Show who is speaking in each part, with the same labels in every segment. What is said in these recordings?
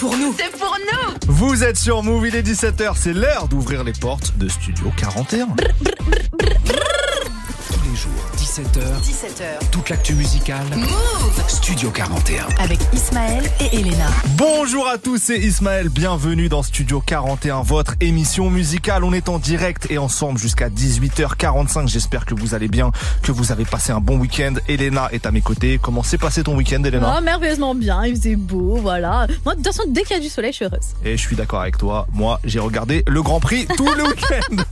Speaker 1: pour nous.
Speaker 2: C'est pour nous.
Speaker 3: Vous êtes sur Move, il est 17h, c'est l'heure d'ouvrir les portes de Studio 41.
Speaker 4: Tous les jours, 17h,
Speaker 2: 17h.
Speaker 4: toute l'actu musicale.
Speaker 2: Move
Speaker 4: Studio 41.
Speaker 2: avec Ismaël et Elena.
Speaker 3: Bonjour à tous, c'est Ismaël, bienvenue dans Studio 41, votre émission musicale. On est en direct et ensemble jusqu'à 18h45. J'espère que vous allez bien, que vous avez passé un bon week-end. Elena est à mes côtés. Comment s'est passé ton week-end, Elena
Speaker 5: Oh, merveilleusement bien, il faisait beau, voilà. Moi, de toute façon, dès qu'il y a du soleil, je suis heureuse.
Speaker 3: Et je suis d'accord avec toi. Moi, j'ai regardé le Grand Prix tout le week-end.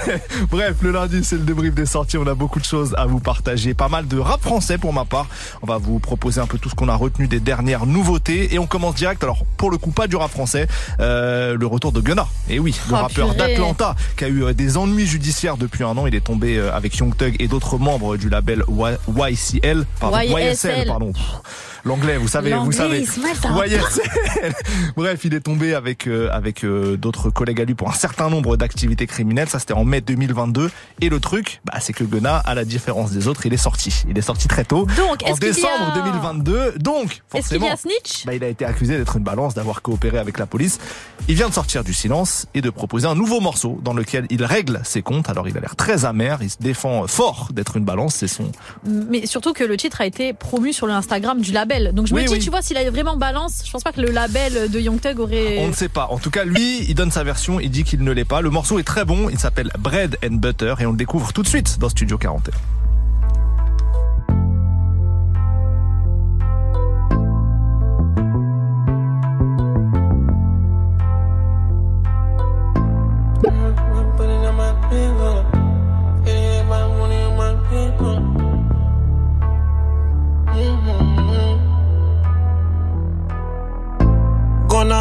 Speaker 3: Bref, le lundi, c'est le débrief des sorties. On a beaucoup de choses à vous partager. Pas mal de rap français pour ma part. On va vous proposer un peu tout ce qu'on a retenu des dernières nouveautés. Et on commence direct. Alors, pour le coup, pas du rap français. Euh, le retour de Gunna. Et oui, le
Speaker 5: Oh,
Speaker 3: rappeur d'Atlanta qui a eu euh, des ennuis judiciaires depuis un an. Il est tombé euh, avec Young Thug et d'autres membres du label Y- YCL. Pardon,
Speaker 5: YSL.
Speaker 3: pardon. L'anglais, vous savez, vous savez.
Speaker 5: T'as un
Speaker 3: YSL. Bref, il est tombé avec euh, avec euh, d'autres collègues à lui pour un certain nombre d'activités criminelles. Ça, c'était en mai 2022. Et le truc, bah, c'est que Gunna, à la différence des autres, il est sorti. Il est sorti très tôt.
Speaker 5: Donc,
Speaker 3: en décembre
Speaker 5: a-
Speaker 3: 2022. Donc,
Speaker 5: y
Speaker 3: forcément.
Speaker 5: a Snitch?
Speaker 3: Bah, il a été accusé d'être une balance, d'avoir coopéré avec la police. Il vient de sortir du silence et de proposer un nouveau morceau dans lequel il règle ses comptes. Alors il a l'air très amer, il se défend fort d'être une balance, c'est son...
Speaker 5: Mais surtout que le titre a été promu sur le Instagram du label. Donc je
Speaker 3: Oui,
Speaker 5: me dis,
Speaker 3: oui.
Speaker 5: tu vois, s'il a vraiment balance, je pense pas que le label de Young Thug aurait.
Speaker 3: On ne sait pas. En tout cas, lui, il donne sa version, il dit qu'il ne l'est pas. Le morceau est très bon, il s'appelle Bread and Butter et on le découvre tout de suite dans Studio 41.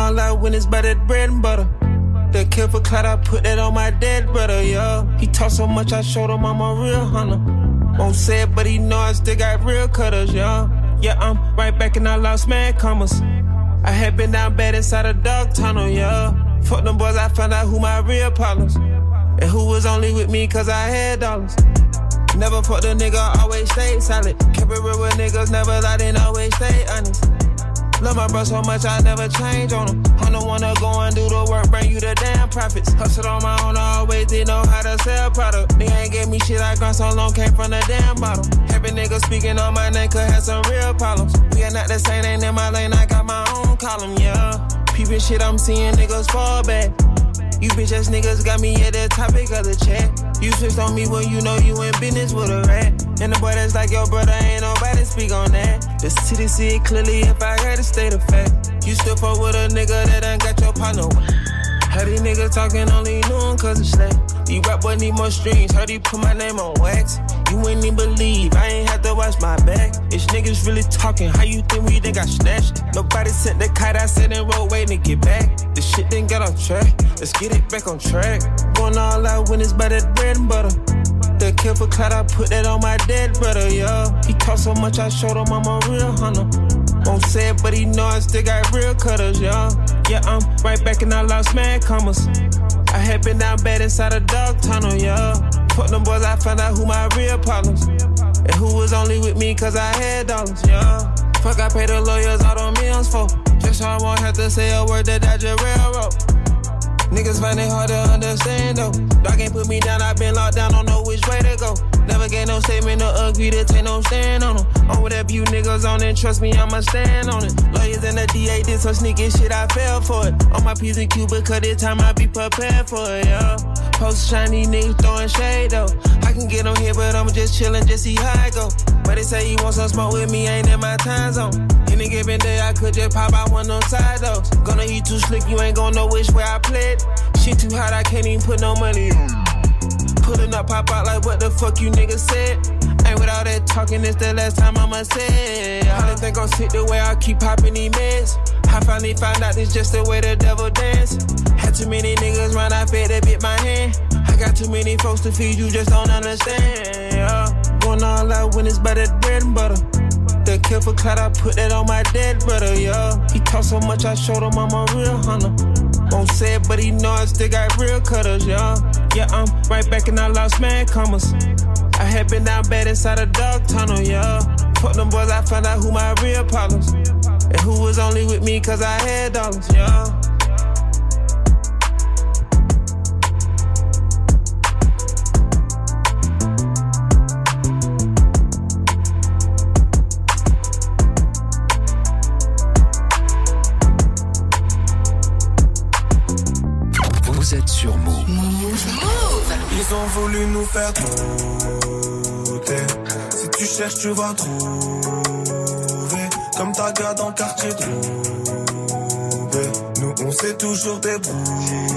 Speaker 6: All out when it's by that bread and butter. The kill for clout, I put that on my dead brother, yeah. He talk so much, I showed him I'm a real hunter. Won't say it, but he know I still got real cutters, yeah. Yeah, I'm right back and I lost mad commas. I had been down bad inside a dog tunnel, yeah. Fuck them boys, I found out who my real problems. And who was only with me cause I had dollars. Never fucked a nigga, always stayed solid. Kept it real with niggas, never lied and always stay honest. Love my bro so much, I never change on him. I don't wanna go and do the work, bring you the damn profits. Hustled on my own, I always did know how to sell product. They ain't gave me shit I grind so long, came from the damn bottle. Every nigga speaking on my name could have some real problems. We are not the same, ain't in my lane, I got my own column, yeah. Peeping shit, I'm seeing niggas fall back. You bitch ass niggas got me at the topic of the chat. You switched on me when you know you in business with a rat. And the boy that's like your brother, ain't nobody speak on. The city see it clearly if I had to state of fact. You still fuck with a nigga that ain't got your partner. Heard these niggas talking only knew him cause it's slack. These rap boy need more streams. Heard he put my name on wax. You ain't even believe I ain't had to watch my back. It's niggas really talking. How you think we done got snatched? Nobody sent the kite. I said in road waiting to get back. The shit didn't get on track. Let's get it back on track. Going all out when it's by that bread and butter. The kill for clout, I put that on my dead brother, yo. He talk so much, I showed him I'm a real hunter. Won't say it, but he know I still got real cutters, yo. Yeah, I'm right back and I lost mad commas. I had been down bad inside a dog tunnel, yo. Fuck them boys, I found out who my real problems. And who was only with me cause I had dollars, yo. Fuck, I paid the lawyers all the millions for. Just so I won't have to say a word that I just railroad. Niggas find it hard to understand though. Dog ain't put me down, i been locked down, don't know which way to go. Never get no statement or agree to take no stand on them. On whatever you niggas on it, trust me, I'ma stand on it. Lawyers and the DA did some sneaky shit, I fell for it. On my P's and Q, because this time I be prepared for it, yeah. Post shiny niggas throwing shade though. I can get on here, but I'ma just chillin', just see how I go. But they say you want some smoke with me, ain't in my time zone. Any given day, I could just pop out one them side though. Gonna eat too slick, you ain't gonna know which way I played. Shit too hot, I can't even put no money on. Pulling up, pop out like what the fuck you niggas said. Ain't with all that talking, it's the last time I'ma say it. Don't think I'm the way I keep popping these meds. I finally found out it's just the way the devil dance. Had too many niggas run, I fed that bit my hand. I got too many folks to feed, you just don't understand. Yeah. Going all out when it's by that bread and butter. The for clout, I put that on my dead brother, yeah. He talk so much, I showed him I'm a real hunter. Won't say it, but he know I still got real cutters, yeah. Yeah, I'm right back and I lost mad commas. I had been down bad inside a dog tunnel, yeah. Fuck them boys, I found out who my real problems. And who was only with me cause I had dollars, yeah.
Speaker 1: Voulu nous faire douter. Si tu cherches, tu vas trouver. Comme ta gars dans le quartier trouvé. Nous, on s'est toujours débrouillé.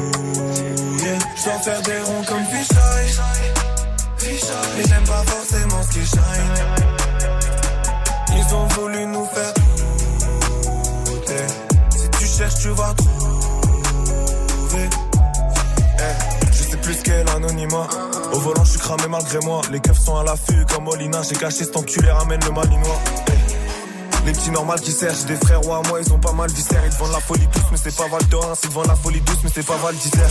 Speaker 1: Je dois faire des ronds comme Fisheye. Mais j'aime pas forcément ce qui shine. Ils ont voulu nous faire douter. Si tu cherches, tu vas trouver. Eh, je sais plus quel anonymat. Au volant, je suis cramé malgré moi. Les keufs sont à l'affût comme Molina. J'ai caché cet enculé, ramène le malinois. Les petits normales qui servent, des frères ou à moi, ils ont pas mal viscère. Ils vendent la folie douce, mais c'est pas Val d'Orin. Ils te vendent la folie douce, mais c'est pas Val d'Isère.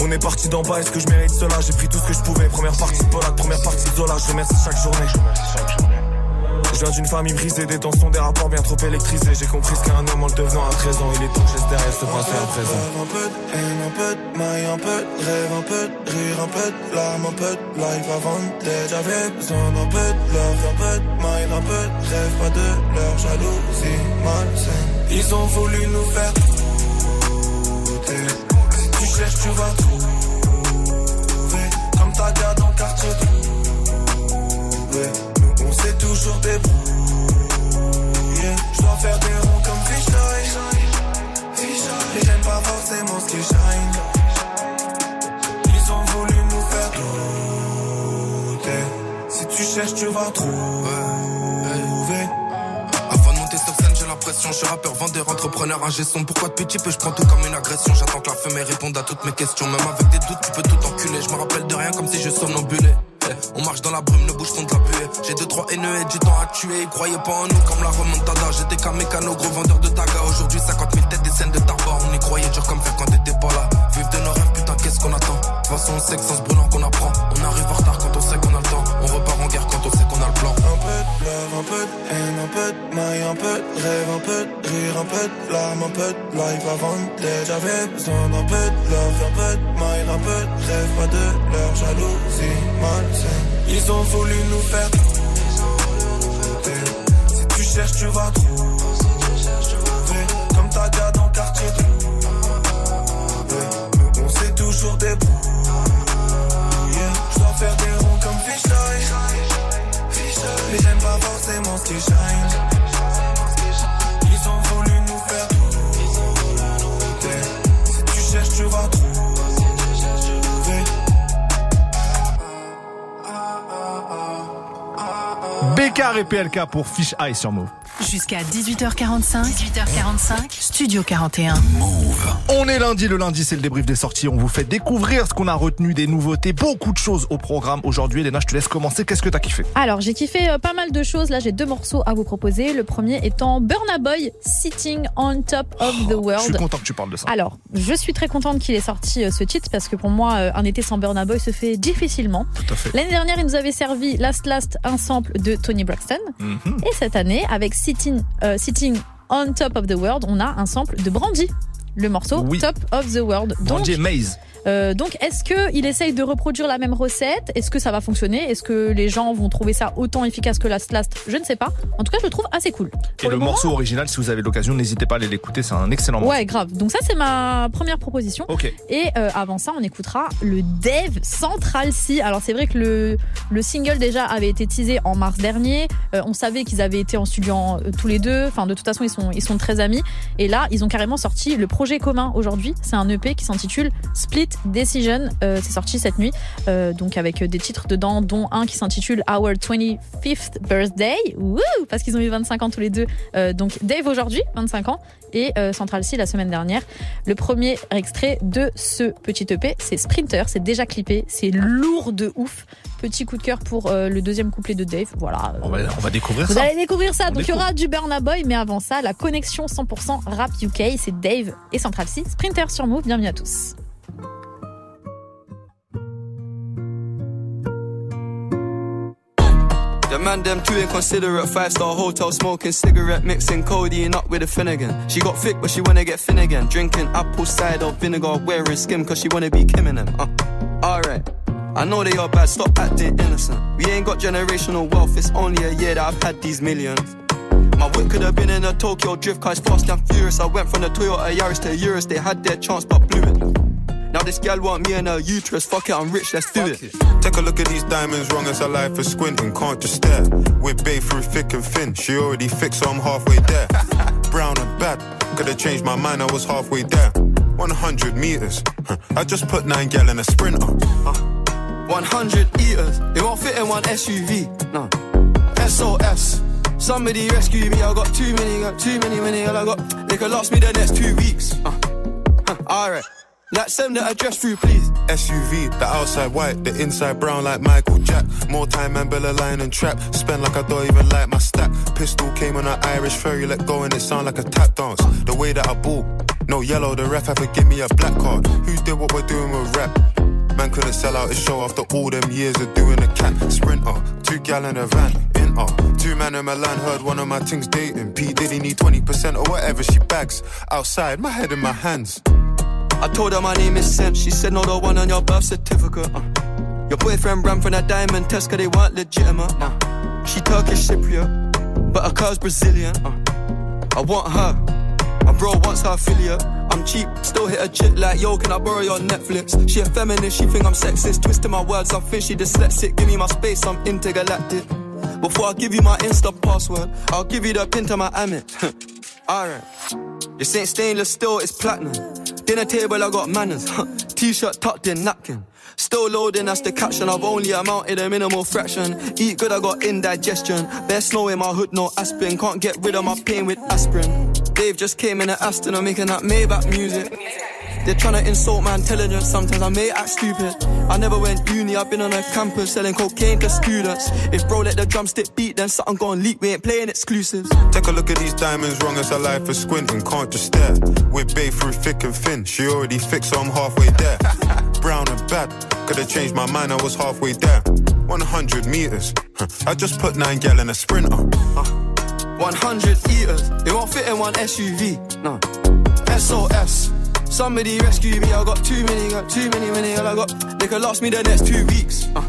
Speaker 1: On est parti d'en bas, est-ce que je mérite cela? J'ai pris tout ce que je pouvais. Première partie de Polak, première partie de Zola. Je remercie chaque journée. Je viens d'une famille brisée, des tensions, des rapports bien trop électrisés. J'ai compris ce qu'est un homme en le devenant à 13 ans. Il est temps que je derrière ce passé à présent. Un peu de haine, un peu de maille, un peu de rêve, un peu de rire, un peu de larmes, un peu de life avant d'être. J'avais besoin d'un peu de love, un peu de maille, un peu de rêve, pas de leur jalousie malsaine. Ils ont voulu nous faire douter. Si tu cherches, tu vas trouver. Débrouillé. Je dois faire des ronds comme Fisheye. J'aime pas forcément ce qui shine. Ils ont voulu nous faire douter. Si tu cherches, tu vas trouver.
Speaker 7: Avant de monter sur scène, j'ai l'impression, je suis rappeur, vendeur, entrepreneur, ingé son. Pourquoi depuis petit peu, je prends tout comme une agression? J'attends que la fumée réponde à toutes mes questions. Même avec des doutes, tu peux tout enculer. Je me rappelle de rien comme si je somnambulais. On marche dans la brume, le bouche font de la buée. J'ai deux, trois haineux du temps à tuer. Ils croyaient pas en nous comme la remontada. J'étais qu'un mécano, gros vendeur de taga. Aujourd'hui, 50 000 têtes, des scènes de tarba. On y croyait dur comme fer quand t'étais pas là. Vive de nos rêves, putain, qu'est-ce qu'on attend? De toute façon, on sait que sans ce brûlant qu'on apprend. On arrive en retard
Speaker 1: love, un peu de haine, un peu de maille, un peu rêve, un peu rire, un peu de larmes, un peu de life avant d'être. J'avais besoin d'un peu de love, un peu de maille, un peu rêve, pas de leur jalousie malsaine. Ils ont voulu nous faire. Si tu cherches, tu vas trouver. Comme ta gars dans quartier on s'est toujours débrouillé. Je dois faire des forcément ce qui shine. Ils ont voulu nous faire douter. Si tu cherches, tu vas trouver.
Speaker 3: Bécard et PLK pour Fish Eye sur Move.
Speaker 2: Jusqu'à 18h45. 18h45. Studio 41.
Speaker 3: On est lundi, le lundi c'est le débrief des sorties, on vous fait découvrir ce qu'on a retenu, des nouveautés, beaucoup de choses au programme aujourd'hui. Léna, je te laisse commencer, qu'est-ce que t'as kiffé?
Speaker 5: Alors, j'ai kiffé euh, pas mal de choses. Là, j'ai deux morceaux à vous proposer. Le premier étant Burna Boy, Sitting on Top of the
Speaker 3: Je suis
Speaker 5: World.
Speaker 3: content que tu parles de ça.
Speaker 5: Alors, je suis très contente qu'il ait sorti euh, ce titre parce que pour moi, euh, un été sans Burna Boy se fait difficilement.
Speaker 3: Tout à fait.
Speaker 5: L'année dernière, il nous avait servi Last Last, un sample de Tony Braxton.
Speaker 3: Mhm.
Speaker 5: Et cette année, avec Sitting, euh, Sitting on Top of the World, on a un sample de Brandy. Le morceau
Speaker 3: Oui.
Speaker 5: Top of the World. Donc,
Speaker 3: Maze.
Speaker 5: euh, donc, est-ce que il essaye de reproduire la même recette? Est-ce que ça va fonctionner? Est-ce que les gens vont trouver ça autant efficace que Last Last? Je ne sais pas. En tout cas, je le trouve assez cool.
Speaker 3: Et
Speaker 5: Pour
Speaker 3: le,
Speaker 5: moment-
Speaker 3: morceau original, si vous avez l'occasion, n'hésitez pas à aller l'écouter, c'est un excellent morceau.
Speaker 5: Ouais, grave. Donc ça, c'est ma première proposition.
Speaker 3: Ok.
Speaker 5: Et euh, avant ça, on écoutera le Dev Central C. Alors c'est vrai que le, le single déjà avait été teasé en mars dernier. Euh, on savait qu'ils avaient été en studio en- euh, tous les deux. Enfin, de toute façon, ils sont, ils sont très amis. Et là, ils ont carrément sorti le projet commun aujourd'hui. C'est un EP qui s'intitule Split Decision. Euh, c'est sorti cette nuit. Euh, donc avec des titres dedans, dont un qui s'intitule Our 25th Birthday. Parce qu'ils ont eu 25 ans tous les deux. Euh, donc Dave aujourd'hui, 25 ans. Et Central C la semaine dernière. Le premier extrait de ce petit EP, c'est Sprinter, c'est déjà clippé, c'est lourd de ouf. Petit coup de cœur pour euh, le deuxième couplet de Dave, voilà.
Speaker 3: On va, on va découvrir
Speaker 5: Vous
Speaker 3: ça.
Speaker 5: allez découvrir ça.
Speaker 3: On
Speaker 5: Donc il y aura du Burna Boy, mais avant ça, la connexion 100% rap UK, c'est Dave et Central C. Sprinter sur Move, bienvenue à tous.
Speaker 8: The man them too inconsiderate. Five star hotel smoking cigarette, mixing codeine up with a Finnegan. She got thick, but she wanna get thin again. Drinking apple cider vinegar, wearing skim, cause she wanna be Kim and them. Uh, alright. I know they are bad, stop acting innocent. We ain't got generational wealth, it's only a year that I've had these millions. My whip could have been in a Tokyo drift car, fast and furious. I went from the Toyota Yaris to Urus, they had their chance but blew it. Now this gal want me and her uterus, fuck it, I'm rich, let's do it.
Speaker 9: Take a look at these diamonds, wrong as a life is squinting, can't just stare. We're bae through thick and thin, she already fixed, so I'm halfway there. Brown and bad, could've changed my mind, I was halfway there. 100 meters. I just put nine gal in a sprinter.
Speaker 8: 100 eaters, it won't fit in one SUV, no. SOS. Somebody rescue me, I got too many, got too many, many, I got, they could last me the next two weeks. Uh, huh, Alright. Like send the address through, please.
Speaker 9: SUV, the outside white, the inside brown like Michael Jack. More time and Bella line and trap. Spend like I don't even like my stack. Pistol came on an Irish ferry, let go and it sound like a tap dance. The way that I ball, no yellow, the ref to give me a black card. Who did what we're doing with rap? Man couldn't sell out his show after all them years of doing a cat sprinter. Two gal in a van, in uh. Two man in Milan heard one of my things dating. P Diddy need 20% or whatever she bags. Outside, my head in my hands.
Speaker 8: I told her my name is Sam. She said, No, the one on your birth certificate. Uh. Your boyfriend ran from that diamond test cause they weren't legitimate. Uh. She Turkish Cypriot, but her car's Brazilian. Uh. I want her. My bro wants her affiliate. I'm cheap, still hit a chick like, yo, can I borrow your Netflix? She a feminist, she think I'm sexist. Twisting my words, I'm fishy, dyslexic. Give me my space, I'm intergalactic. Before I give you my Insta password, I'll give you the pin to my Amit. Alright. This ain't stainless steel, it's platinum. Dinner table, I got manners. T-shirt tucked in napkin. Still loading, that's the caption. I've only amounted a minimal fraction. Eat good, I got indigestion. Bare snow in my hood, no aspirin. Can't get rid of my pain with aspirin. Dave just came in at Aston, I'm making that Maybach music. They're trying to insult my intelligence, sometimes I may act stupid. I never went uni, I've been on a campus selling cocaine to students. If bro let the drumstick beat, then something gon' leak, we ain't playing exclusives.
Speaker 9: Take a look at these diamonds, wrong as a life is squinting, can't just stare. We're bae through thick and thin, she already fixed, so I'm halfway there. Brown and bad, could've changed my mind, I was halfway there. 100 meters, I just put nine gal in a sprinter.
Speaker 8: Uh, Uh, 100 eaters, it won't fit in one SUV, no. SOS. Somebody rescue me, I got too many, got too many, many, all I got. They could last me the next two weeks. Uh,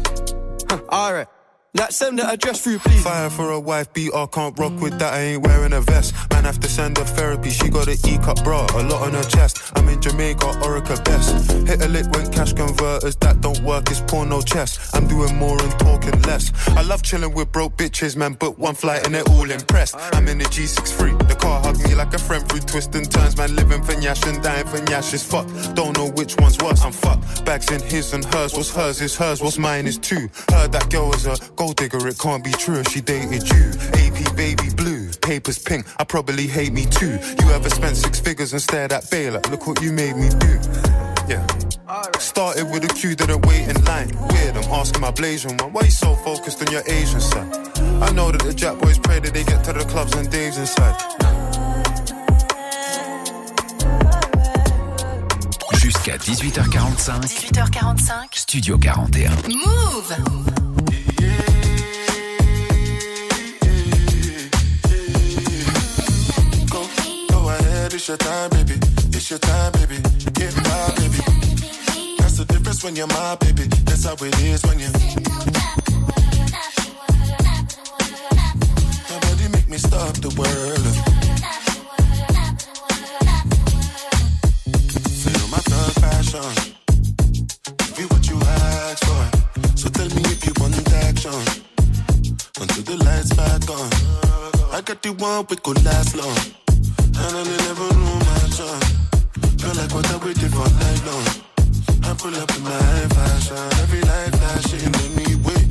Speaker 8: huh, alright. Like send the address through, please.
Speaker 9: Fire for a wife beater, can't rock with that. I ain't wearing a vest. Man, have to send her therapy. She got an E cup bra, a lot on her chest. I'm in Jamaica, Orica best. Hit a lick when cash converters that don't work. It's porno chess. I'm doing more and talking less. I love chilling with broke bitches, man. But one flight and they're all impressed. I'm in the G63. The car hugged me like a friend through twists and turns. Man, living for Nyash and dying for Nyash is fuck. Don't know which one's worse. I'm fucked. Bags in his and hers. What's hers is hers. What's mine is two. Heard that girl was a gold digger, it can't be true if she dated you. AP baby blue, papers pink, I probably hate me too. You ever spent six figures and stared at Baylor? Look what you made me do. Yeah. Started with a queue, didn't wait in line. Weird, I'm asking my Blasian one, why you so focused on your Asian side? I know that the Jack boys pray that they get to the clubs and Dave's inside.
Speaker 4: Jusqu'à 18h45.
Speaker 2: 18h45.
Speaker 4: Studio 41.
Speaker 2: Move
Speaker 10: it's your time, baby. It's your time, baby. Get my baby. That's the difference when you're my baby. That's how it is when you. Nobody make me stop the world. Feel my thug passion. Be what you ask for. So tell me if you want action. Until the lights back on. I got the one we could last long. And I never knew my son. Feel like what I waited for night long. I pull up in my fashion. Every light flashing anyway.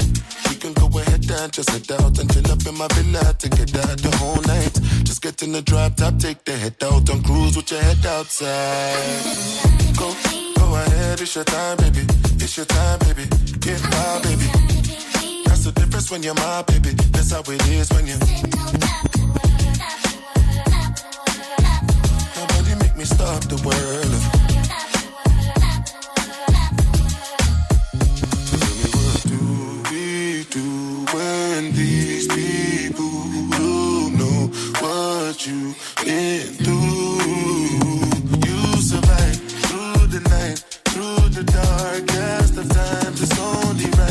Speaker 10: We can go ahead and just head out and chill up in my villa together the whole night. Just get in the drop top, take the head out and cruise with your head outside. Go, go ahead, it's your time, baby. It's your time, baby. Get my baby. That's the difference when you're my baby. That's how it is when you. Through. You survive through the night, through the darkest of times. It's only right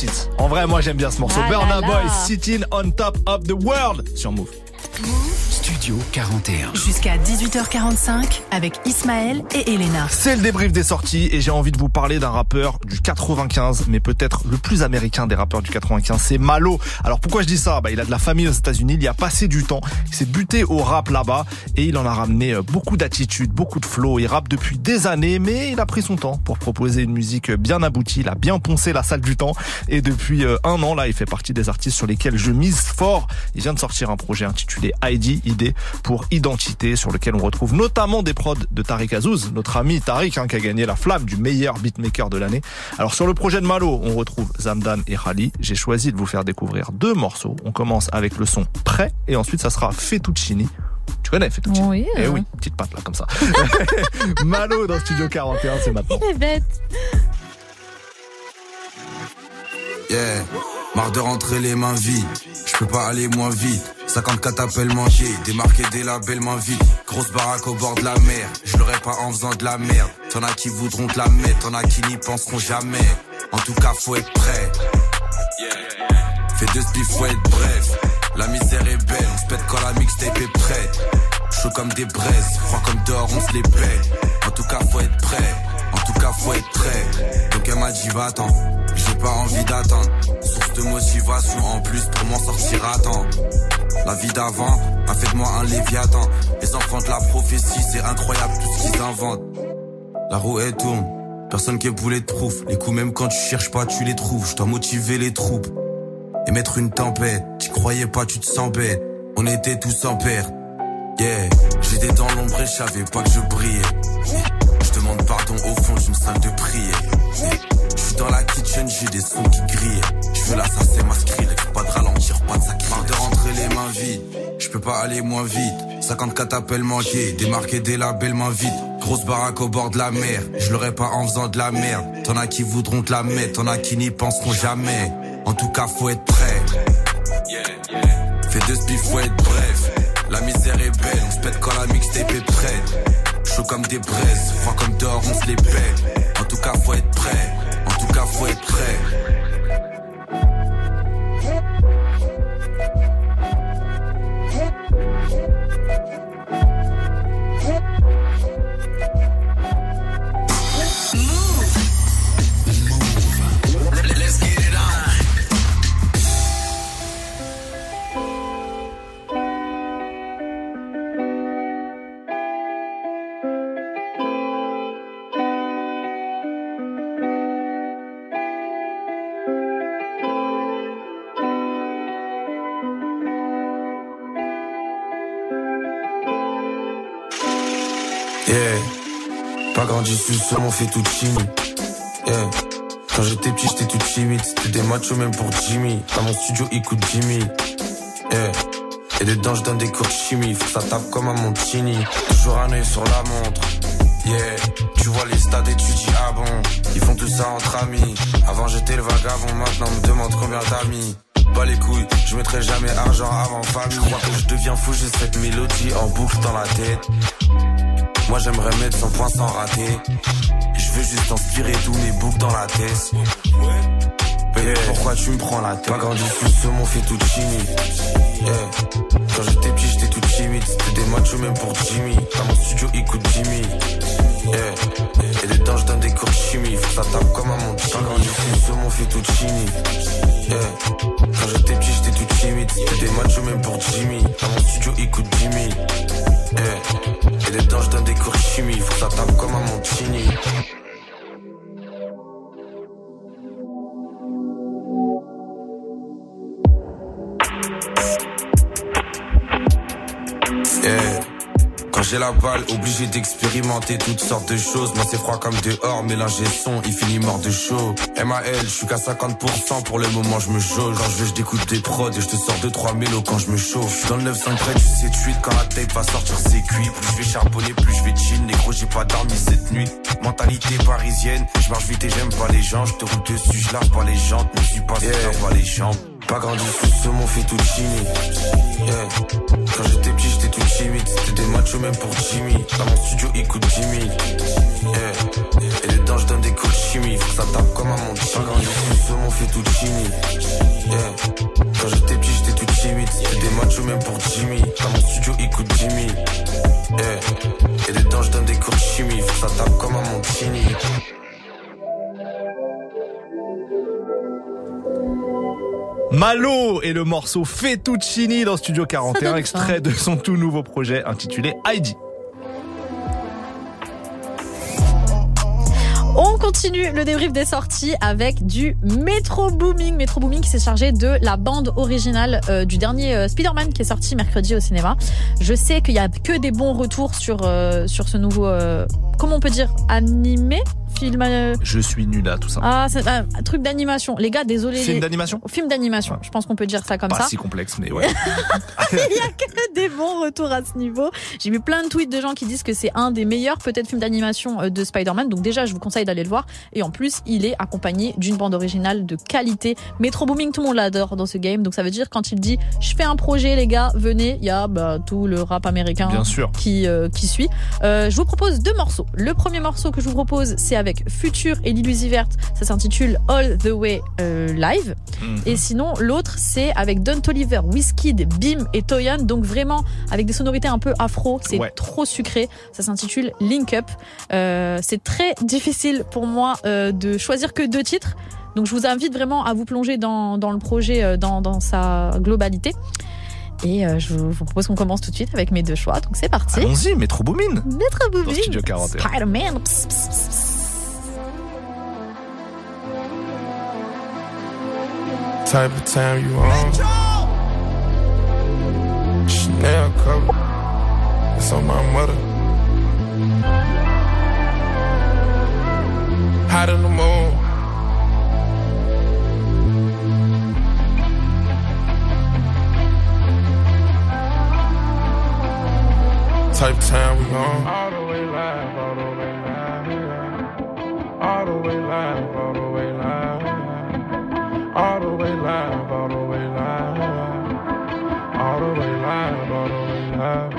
Speaker 3: Réussite. En vrai, moi j'aime bien ce morceau.
Speaker 5: Ah
Speaker 3: Burna. Boy, Sitting on Top of the World sur Move.
Speaker 11: Studio 41.
Speaker 2: Jusqu'à 18h45 avec Ismaël et Elena.
Speaker 3: C'est le débrief des sorties et j'ai envie de vous parler d'un rappeur du 95, mais peut-être le plus américain des rappeurs du 95, c'est Malo. Alors pourquoi je dis ça? Bah, Il a de la famille aux États-Unis, il y a passé du temps, il s'est buté au rap là-bas et il en a ramené euh, beaucoup d'attitude, beaucoup de flow. Il rappe depuis des années, mais il a pris son temps pour proposer une musique bien aboutie, il a bien poncé la salle du temps et depuis euh, un an là, il fait partie des artistes sur lesquels je mise fort. Il vient de sortir un projet intitulé ID, pour identité, sur lequel on retrouve notamment des prods de Tariq Azouz, notre ami Tariq hein, qui a gagné la flamme du meilleur beatmaker de l'année. Alors sur le projet de Malo, on retrouve Zamdan et Khali. J'ai choisi de vous faire découvrir deux morceaux. On commence avec le son Prêt et ensuite ça sera Fettuccini. Tu connais Fettuccini
Speaker 5: Oui.
Speaker 3: Eh oui, petite patte là comme ça. Malo dans Studio 41, c'est maintenant.
Speaker 5: Il est bête.
Speaker 12: Yeah, marre de rentrer les mains vides. Je peux pas aller moins vite. 54 appels manqués, démarquer des labels main vide. Grosse baraque au bord de la mer. Je l'aurais pas en faisant de la merde. T'en as qui voudront te la mettre, t'en as qui n'y penseront jamais. En tout cas, faut être prêt. Fais deux spliffs, faut être bref. La misère est belle, on se pète quand la mixtape est prête. Chaud comme des braises, froid comme dehors, on se les. En tout cas, faut être prêt. En tout cas, faut être prêt. Donc elle m'a dit, va-t'en. Pas envie d'attendre. Source de motivation en plus pour m'en sortir à temps. La vie d'avant a fait de moi un léviathan. Les enfants de la prophétie, c'est incroyable tout ce qu'ils inventent. La roue elle tourne. Personne qui est boulet de prouf. Les coups, même quand tu cherches pas, tu les trouves. Je dois motiver les troupes. Et mettre une tempête. Tu croyais pas, tu te sens bête. On était tous en perte. Yeah. J'étais dans l'ombre et je savais pas que je brillais. Pardon au fond d'une salle de prière. Je suis dans la kitchen, j'ai des sons qui grillent. Je veux l'assassin masqué, pas de ralentir, pas de. Marre de rentrer les mains vides. Je peux pas aller moins vite. 54 appels manqués, démarquer des labels main vide. Grosse baraque au bord de la mer. Je l'aurais pas en faisant de la merde. T'en as qui voudront te la mettre, t'en as qui n'y penseront jamais. En tout cas, faut être prêt. Fais deux spliffs, faut être bref. La misère est belle, on se pète quand la mixtape est prête. Comme des braises, froid comme dehors, on se les. En tout cas, faut être prêt. En tout cas, faut être prêt.
Speaker 13: Sous seulement fait tout. Yeah. Quand j'étais petit, j'étais tout timide. C'était des machos même pour Jimmy. Dans mon studio, écoute Jimmy. Yeah. Et dedans, je donne des cours de chimie. Faut que ça tape comme un Montini. Toujours un œil sur la montre. Yeah. Tu vois les stades et tu dis ah bon. Ils font tout ça entre amis. Avant, j'étais le vagabond. Maintenant, on me demande combien t'as mis. Pas les couilles, je mettrai jamais argent avant famille. Je crois que je deviens fou, j'ai cette mélodie en boucle dans la tête. Moi j'aimerais mettre 100 points sans rater. Je veux juste inspirer tous mes boucles dans la tête.
Speaker 12: Pourquoi tu me prends la tête? Pas grandi sous ce mon fettuccini. Yeah. Quand j'étais petit, j'étais tout timide. C'était des machos même pour Jimmy. Dans mon studio, écoute Jimmy. Et dedans, je donne des cours chimie. Faut que ça tape comme un monde. Pas grandi sous mon fettuccini. Yeah. Quand j'étais petit, j'étais tout timide. C'était des machos même pour Jimmy. Dans mon studio, écoute Jimmy. Yeah. Et dedans, je donne des cours chimie. Faut que ça tape comme un Montini. Yeah. J'ai la balle, obligé d'expérimenter toutes sortes de choses. Moi c'est froid comme dehors, mélanger son, il finit mort de chaud. MAL, je suis qu'à 50%, pour le moment je me jauge. Quand je veux, je découte des prods et je te sors 2-3 mélos quand je me chauffe. Dans le 9-5 près du 7-8, quand la tape va sortir c'est cuit. Plus je vais charbonner, plus je vais chill. Négro, j'ai pas dormi cette nuit. Mentalité parisienne, je marche vite et j'aime pas les gens. Je te roule dessus, je lave pas les jantes, me suis pas yeah. pas les jambes. Pas grandi sous ce mon fettuccini. Yeah. Quand j'étais petit, j'étais tout timide. C'était des machos même pour Jimmy. Dans mon studio, écoute Jimmy. Yeah. Et dedans, je donne des cours de chimie. Faut que ça tape comme un monde. Pas grandi sous ce mon fettuccini. Yeah. Quand j'étais petit, j'étais tout timide. C'était des machos même pour Jimmy. Dans mon studio, écoute Jimmy. Yeah. Et dedans, je donne des cours de chimie. Faut ça tape comme un monde.
Speaker 3: Malo et le morceau Fettuccini dans Studio 41,
Speaker 5: donne
Speaker 3: extrait de son tout nouveau projet intitulé Heidi.
Speaker 5: On continue le débrief des sorties avec du Metro Booming. Metro Booming qui s'est chargé de la bande originale euh, du dernier euh, Spider-Man qui est sorti mercredi au cinéma. Je sais qu'il y a que des bons retours sur, euh, sur ce nouveau, comment on peut dire, animé? Film. euh,
Speaker 3: Je suis nul à tout ça.
Speaker 5: Ah, c'est un truc d'animation. Les gars, désolé.
Speaker 3: Film
Speaker 5: les-
Speaker 3: d'animation?
Speaker 5: Film d'animation. Je pense qu'on peut dire ça comme
Speaker 3: Pas
Speaker 5: ça.
Speaker 3: si complexe, mais ouais.
Speaker 5: Il y a que des bons retours à ce niveau. J'ai vu plein de tweets de gens qui disent que c'est un des meilleurs peut-être films d'animation euh, de Spider-Man. Donc déjà, je vous conseille d'aller le voir. Et en plus, il est accompagné d'une bande originale de qualité. Metro Booming, tout le monde l'adore dans ce game. Donc ça veut dire quand il dit je fais un projet les gars, venez, il y a bah, tout le rap américain
Speaker 3: Bien sûr.
Speaker 5: qui euh, qui suit. Euh, je vous propose deux morceaux. Le premier morceau que je vous propose, c'est avec Future et Lil Verte. Ça s'intitule All the Way euh, Live.
Speaker 3: Mhm.
Speaker 5: Et sinon, l'autre, c'est avec Don Toliver, Wizkid, Bim et Toyan. Donc vraiment avec des sonorités un peu afro. C'est
Speaker 3: Ouais.
Speaker 5: trop sucré. Ça s'intitule Link Up. Euh, c'est très difficile pour moi euh, de choisir que deux titres. Donc je vous invite vraiment à vous plonger dans, dans le projet dans, dans sa globalité. Et euh, je vous, propose qu'on commence tout de suite avec mes deux choix. Donc c'est parti.
Speaker 3: Allons-y, Metro Boomin.
Speaker 5: Metro Booming.
Speaker 3: Dans Studio 41.
Speaker 5: Spider-Man.
Speaker 14: Type of time you on. Chanel cover. It's on my mother. Hot in the moon. Type of time we on. All the way live, all the way live. All the way live, all the way. All the way live, all the way live. All the way live, all the way live.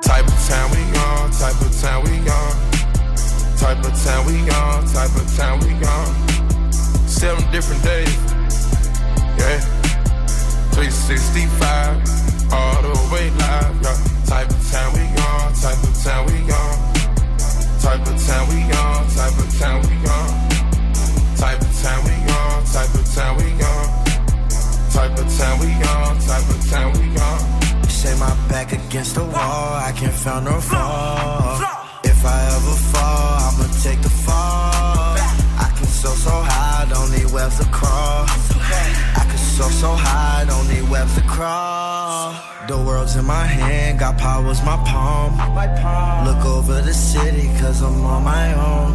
Speaker 14: Type of time we on, type of time we on. Type of time we on, type of time we on. Seven different days, yeah. 365, all the way live, yeah. Type of time we on, type of time we on. Type of time we on, type of time we on. Type of time we on, type of time we on. Type of time we on, type of time we on.
Speaker 15: Say my back against the wall, I can't find no fall. If I ever fall, I'ma take the fall. I can so so high, don't need webs to crawl. I so so high, don't need webs to crawl. The world's in my hand, got powers my palm. Look over the city, cause I'm on my own.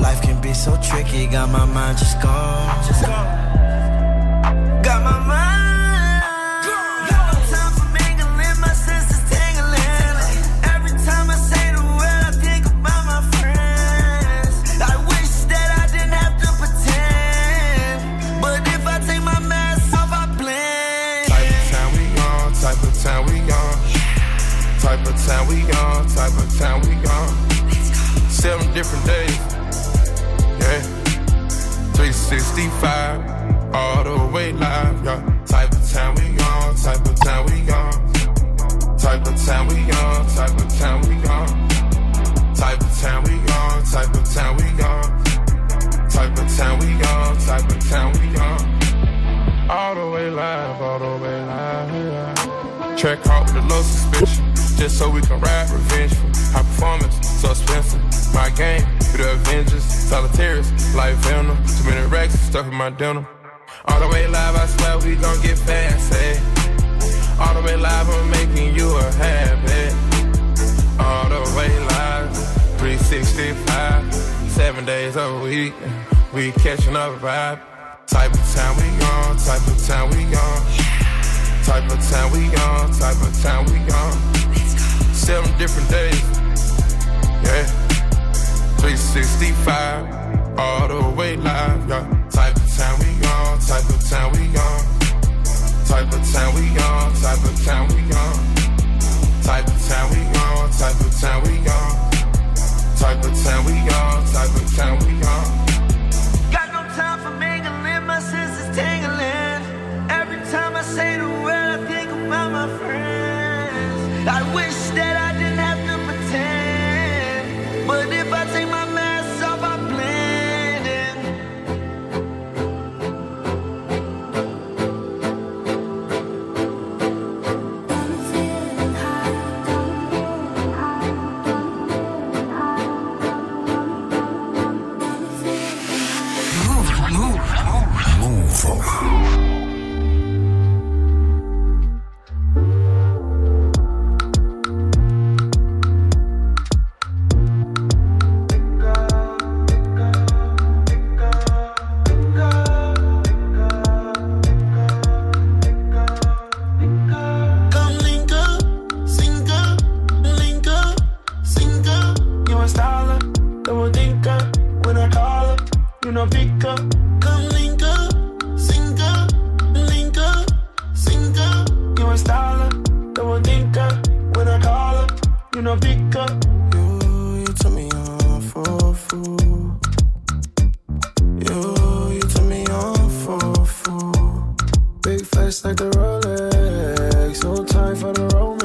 Speaker 15: Life can be so tricky, got my mind just gone. Got
Speaker 6: Rolex. No time for the romance.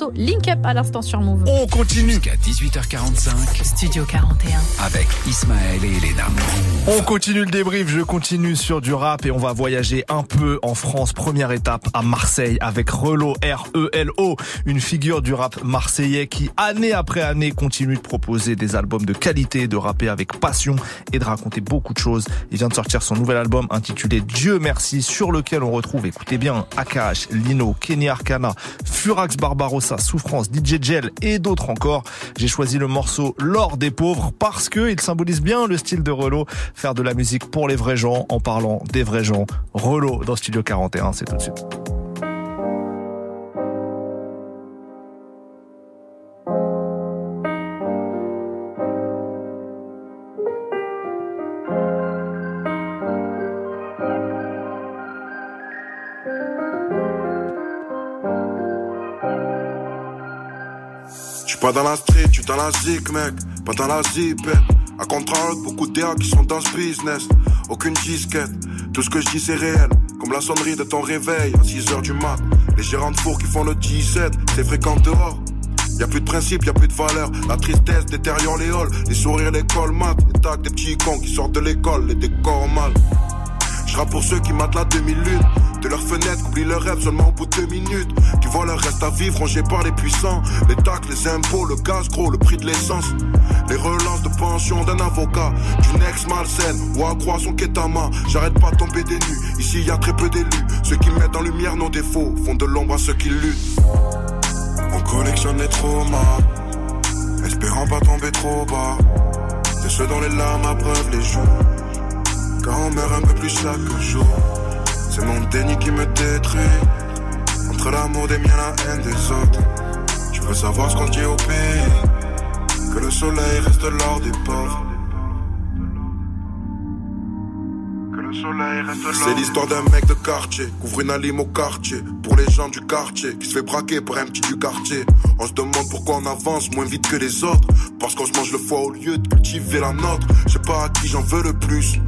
Speaker 5: Morceau Link Up à l'instant sur Move.
Speaker 3: On continue.
Speaker 4: Jusqu'à 18h45
Speaker 2: Studio 41.
Speaker 4: avec Ismaël et Elena.
Speaker 3: On continue le débrief, je continue sur du rap et on va voyager un peu en France. Première étape à Marseille avec Relo, R-E-L-O, une figure du rap marseillais qui année après année continue de proposer des albums de qualité, de rapper avec passion et de raconter beaucoup de choses. Il vient de sortir son nouvel album intitulé Dieu merci sur lequel on retrouve, écoutez bien, Akash, Lino, Kenny Arcana, Furax Barbarossa, Souffrance, DJ Gel et d'autres encore. J'ai choisi le morceau L'or des pauvres parce que il symbolise bien le style de Relo, faire de la musique pour les vrais gens en parlant des vrais gens. Relo dans Studio 41, c'est tout de suite.
Speaker 9: Pas dans la street, j'suis dans la zik, mec. Pas dans la zipette. À contraire, beaucoup de DA qui sont dans ce business. Aucune disquette. Tout ce que je dis, c'est réel. Comme la sonnerie de ton réveil à 6 heures du mat. Les gérants de four qui font le 17, c'est fréquent dehors. Y a plus de principe, y a plus de valeur. La tristesse détériore les halls. Les sourires, les colmates. Les tacs des petits cons qui sortent de l'école, les décors mal. Je pour ceux qui matent la demi-lune. De leurs fenêtres, oublient leurs rêves seulement au bout de deux minutes. Voient leur reste à vivre rongé par les puissants. Les taxes, les impôts, le gaz gros, le prix de l'essence. Les relances de pension d'un avocat, d'une ex malsaine ou à croire son kétama. J'arrête pas de tomber des nues. Ici y a très peu d'élus. Ceux qui mettent en lumière nos défauts font de l'ombre à ceux qui luttent. On collectionne les traumas, espérant pas tomber trop bas. De ceux dont les larmes abreuvent les joues. Quand on meurt un peu plus chaque jour, c'est mon déni qui me détruit. Entre l'amour des miens, la haine des autres. Je veux savoir ce qu'on dit au pays. Que le soleil reste l'or des pauvres. C'est l'histoire d'un mec de quartier, couvre une alime au quartier. Pour les gens du quartier, qui se fait braquer par un petit du quartier. On se demande pourquoi on avance moins vite que les autres. Parce qu'on se mange le foie au lieu de cultiver la nôtre. Je sais pas à qui j'en veux le plus.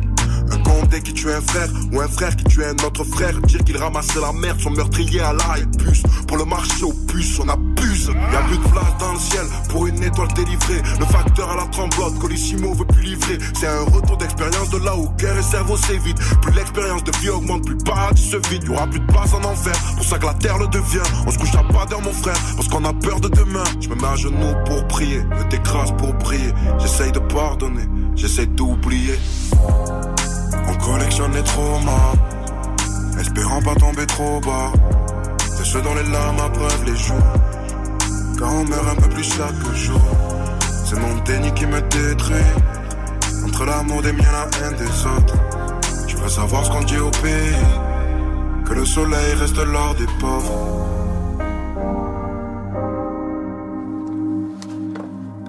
Speaker 9: Un condé qui tue un frère ou un frère qui tue un autre frère. Dire qu'il ramassait la merde, son meurtrier à la et puce. Pour le marché aux puces, on abuse. Y a plus de place dans le ciel pour une étoile délivrée. Le facteur à la tremblote, Colissimo veut plus livrer. C'est un retour d'expérience de là où cœur et cerveau s'évitent. Plus l'expérience de vie augmente, plus paradis se vide. Y aura plus de place en enfer, pour ça que la terre le devient. On se couchera pas dans mon frère, parce qu'on a peur de demain. Je me mets à genoux pour prier, me t'écrase pour briller. J'essaye de pardonner, j'essaye d'oublier. On collectionne les traumas, espérant pas tomber trop bas. C'est ceux dont les larmes abreuvent les joues. Quand on meurt un peu plus chaque jour, c'est mon déni qui me détruit. Entre l'amour des miens, la haine des autres. Je veux savoir ce qu'on dit au pays. Que le soleil reste l'or des pauvres.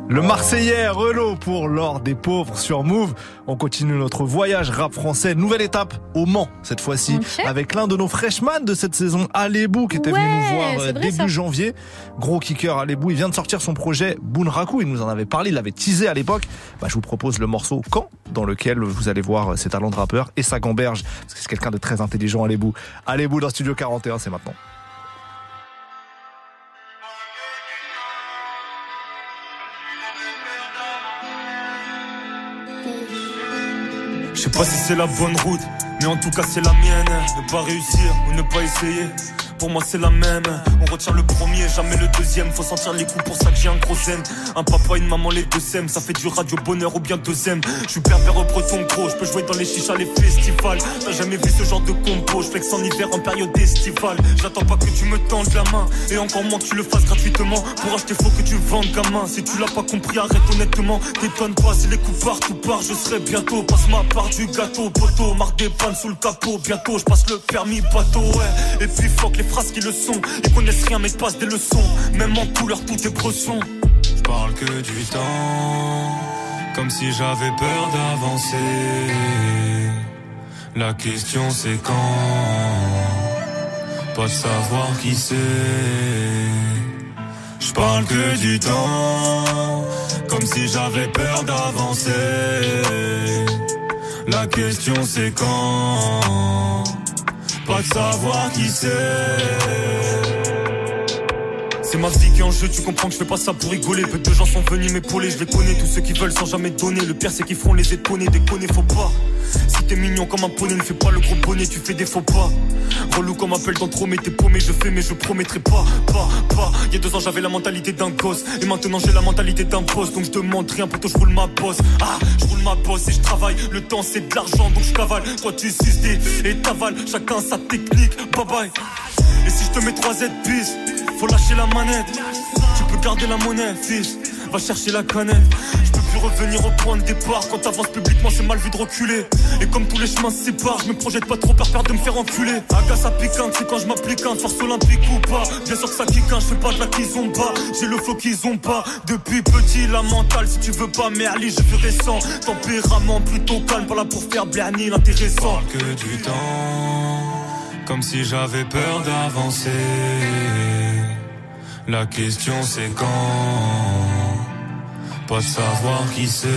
Speaker 3: Le Marseillais Relo pour l'or des pauvres sur Move. On continue notre voyage rap français. Nouvelle étape au Mans cette fois-ci avec l'un de nos freshman de cette saison, Alebou, qui était venu nous voir euh,
Speaker 5: vrai,
Speaker 3: début
Speaker 5: ça.
Speaker 3: janvier. Gros kicker Alebou. Il vient de sortir son projet Boonraku. Il nous en avait parlé, il l'avait teasé à l'époque. Bah, je vous propose le morceau Quand, dans lequel vous allez voir ses talents de rappeur et sa gamberge. Parce que c'est quelqu'un de très intelligent, Alebou. Alebou dans Studio 41, c'est maintenant.
Speaker 16: Je sais pas si c'est la bonne route, mais en tout cas c'est la mienne. Ne pas réussir ou ne pas essayer. Pour moi c'est la même. On retient le premier, jamais le deuxième. Faut sentir les coups pour ça que j'ai un gros zen. Un papa, une maman, les deux s'aiment. Ça fait du radio bonheur ou bien deuxième. Je suis berbère au breton gros. Je peux jouer dans les chichas, les festivals. T'as jamais vu ce genre de compo. Je flex en hiver en période estivale. J'attends pas que tu me tendes la main. Et encore moins que tu le fasses gratuitement. Pour acheter, faut que tu vendes gamin. Si tu l'as pas compris, arrête honnêtement. T'étonnes pas si les coups partent part. Je serai bientôt. Passe ma part du gâteau. Poteau, marque des pannes sous le capot. Bientôt, je passe le permis bateau. Ouais. Et puis fuck les phrases qui. Ils connaissent rien mais ils passent des leçons. Même en couleur, tout est bresson.
Speaker 17: Je parle que du temps, comme si j'avais peur d'avancer. La question c'est quand, pas de savoir qui c'est. Je parle que du temps, comme si j'avais peur d'avancer. La question c'est quand, pas de savoir qui c'est. C'est ma vie qui est en jeu, tu comprends que je fais pas ça pour rigoler. Peu de gens sont venus m'épauler, je les connais. Tous ceux qui veulent sans jamais donner. Le pire, c'est qu'ils feront les étonner, déconner, faut pas. Si t'es mignon comme un poney, ne fais pas le gros bonnet, tu fais des faux pas. Relou comme appel dans trop, mais t'es paumé, je fais, mais je promettrai pas, pas, pas. Il y a deux ans, j'avais la mentalité d'un gosse. Et maintenant, j'ai la mentalité d'un boss. Donc je demande rien, toi, je roule ma bosse. Ah, je roule ma bosse et je travaille. Le temps, c'est de l'argent, donc je cavale. Toi, tu suces des et t'avales. Chacun sa technique, bye bye. Et si je te mets 3 Z bis, faut lâcher la manette. Tu peux garder la monnaie, fils. Va chercher la canette. Je peux plus revenir au point de départ. Quand t'avances publiquement, c'est mal vu de reculer. Et comme tous les chemins se séparent, je me projette pas trop par peur de me faire enculer. Agace à piquante, c'est quand je m'applique un force olympique ou pas. Bien sûr que ça kick je fais pas de la pas. J'ai le flow qu'ils ont pas. Depuis petit, la mentale, si tu veux pas merli, je fais récent. Tempérament plutôt calme, pas là pour faire blerni l'intéressant. que du temps, comme si j'avais peur d'avancer. La question c'est quand, pas de savoir qui c'est.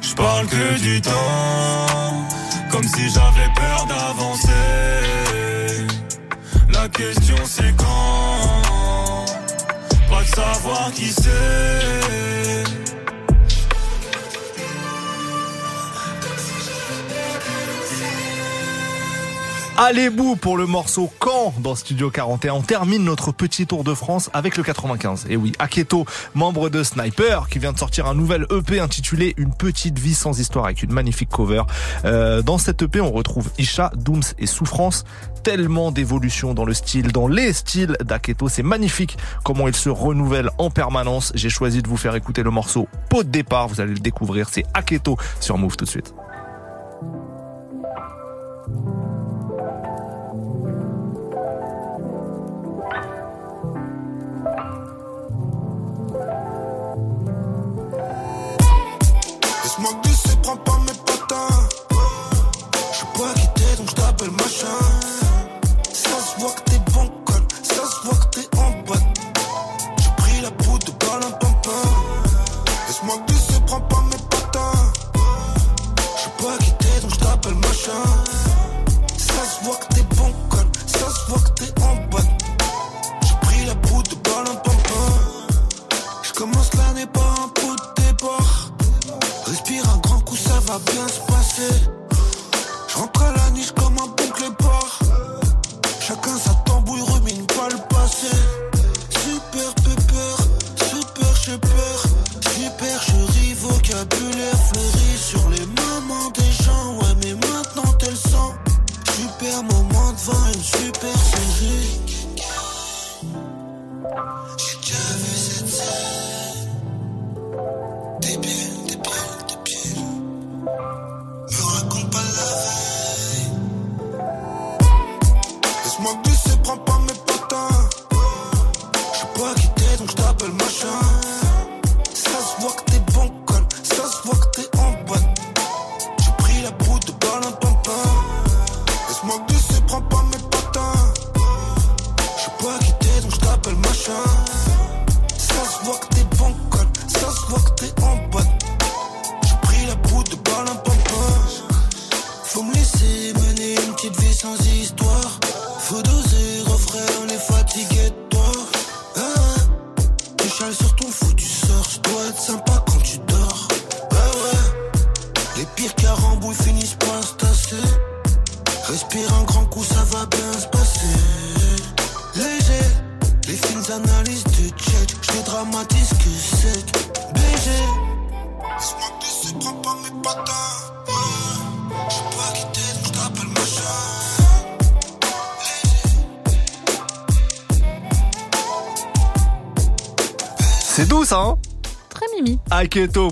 Speaker 17: Je parle que du temps, comme si j'avais peur d'avancer. La question c'est quand, pas de savoir qui c'est.
Speaker 18: Allez bout pour le morceau Quand dans Studio 41. On termine notre petit tour de France avec le 95. Et oui, Aketo, membre de Sniper, qui vient de sortir un nouvel EP intitulé Une petite vie sans histoire avec une magnifique cover. Euh, dans cette EP, on retrouve Isha, Dooms et Souffrance. Tellement d'évolution dans le style, dans les styles d'Aketo. C'est magnifique comment il se renouvelle en permanence. J'ai choisi de vous faire écouter le morceau Pot de départ. Vous allez le découvrir. C'est Aketo sur Move tout de suite.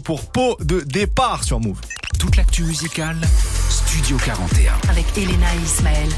Speaker 18: Pour pot de départ sur Move.
Speaker 11: Toute l'actu musicale, Studio 41.
Speaker 2: Avec Elena et Ismaël.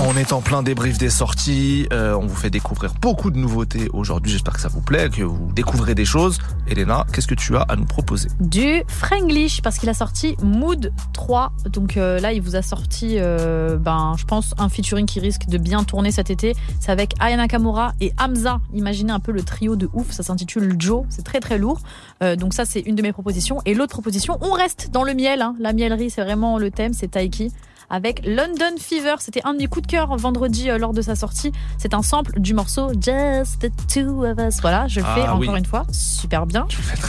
Speaker 18: On est en plein débrief des sorties. euh, on vous fait découvrir beaucoup de nouveautés aujourd'hui. J'espère que ça vous plaît, que vous découvrez des choses. Elena, qu'est-ce que tu as à nous proposer?
Speaker 5: Du Franglish parce qu'il a sorti Mood 3. Donc euh, là, il vous a sorti, euh, ben, je pense, un featuring qui risque de bien tourner cet été. C'est avec Aya Nakamura et Hamza. Imaginez un peu le trio de ouf. Ça s'intitule Joe. C'est très très lourd. Euh, donc ça, c'est une de mes propositions. Et l'autre proposition, on reste dans le miel. hein. La mielerie, c'est vraiment le thème. C'est Taiki avec London Fever. C'était un de mes coups de cœur vendredi euh, lors de sa sortie. C'est un sample du morceau Just the Two of Us. Voilà, je le fais
Speaker 3: Ah,
Speaker 5: encore
Speaker 3: oui.
Speaker 5: une fois. Super bien.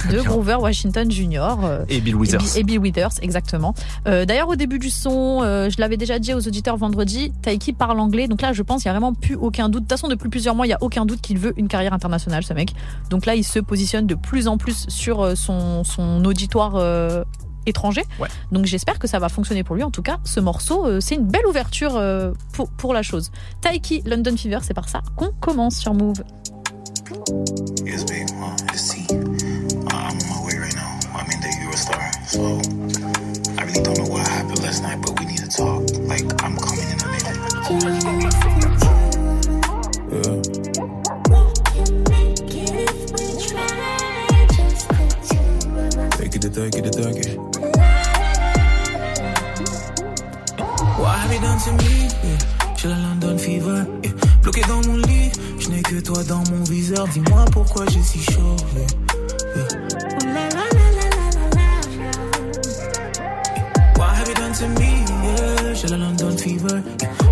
Speaker 5: de
Speaker 3: bien.
Speaker 5: Grover Washington Jr. euh,
Speaker 3: Et Bill Withers.
Speaker 5: Et, Bi- et Bill Withers, exactement. Euh, D'ailleurs, au début du son, euh, je l'avais déjà dit aux auditeurs vendredi, Taiki parle anglais. Donc là, je pense qu'il n'y a vraiment plus aucun doute. De toute façon, depuis plusieurs mois, il n'y a aucun doute qu'il veut une carrière internationale, ce mec. Donc là, il se positionne de plus en plus sur son, son auditoire euh, étranger.
Speaker 3: Ouais.
Speaker 5: Donc j'espère que ça va fonctionner pour lui. En tout cas, ce morceau, euh, c'est une belle ouverture euh, pour, pour la chose. Taiki, London Fever, c'est par ça qu'on commence sur Move.
Speaker 19: Yes, babe. It's T. I'm on my way right now. I'm in the Eurostar. So I really don't know what happened last night, but we need to talk. Like, I'm coming in a minute.
Speaker 20: Take it, take it, take it.
Speaker 21: What have you done to me? Yeah. J'ai la London Fever. Bloqué dans mon lit, je n'ai que toi dans mon viseur. Dis-moi pourquoi j'ai si chaud. yeah. What have you done to me? J'ai la London Fever.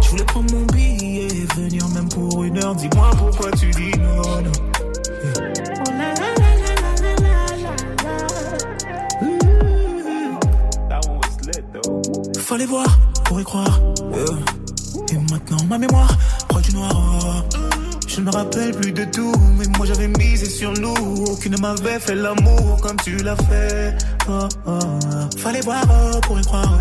Speaker 21: Je voulais prendre mon billet et venir même pour une heure. Dis-moi pourquoi tu dis non, non. Fallait voir pour y croire. Et maintenant ma mémoire proche du noir. Je ne me rappelle plus de tout, mais moi j'avais misé sur nous. Aucune ne m'avait fait l'amour comme tu l'as fait. Oh, oh. Fallait voir oh, pour y croire.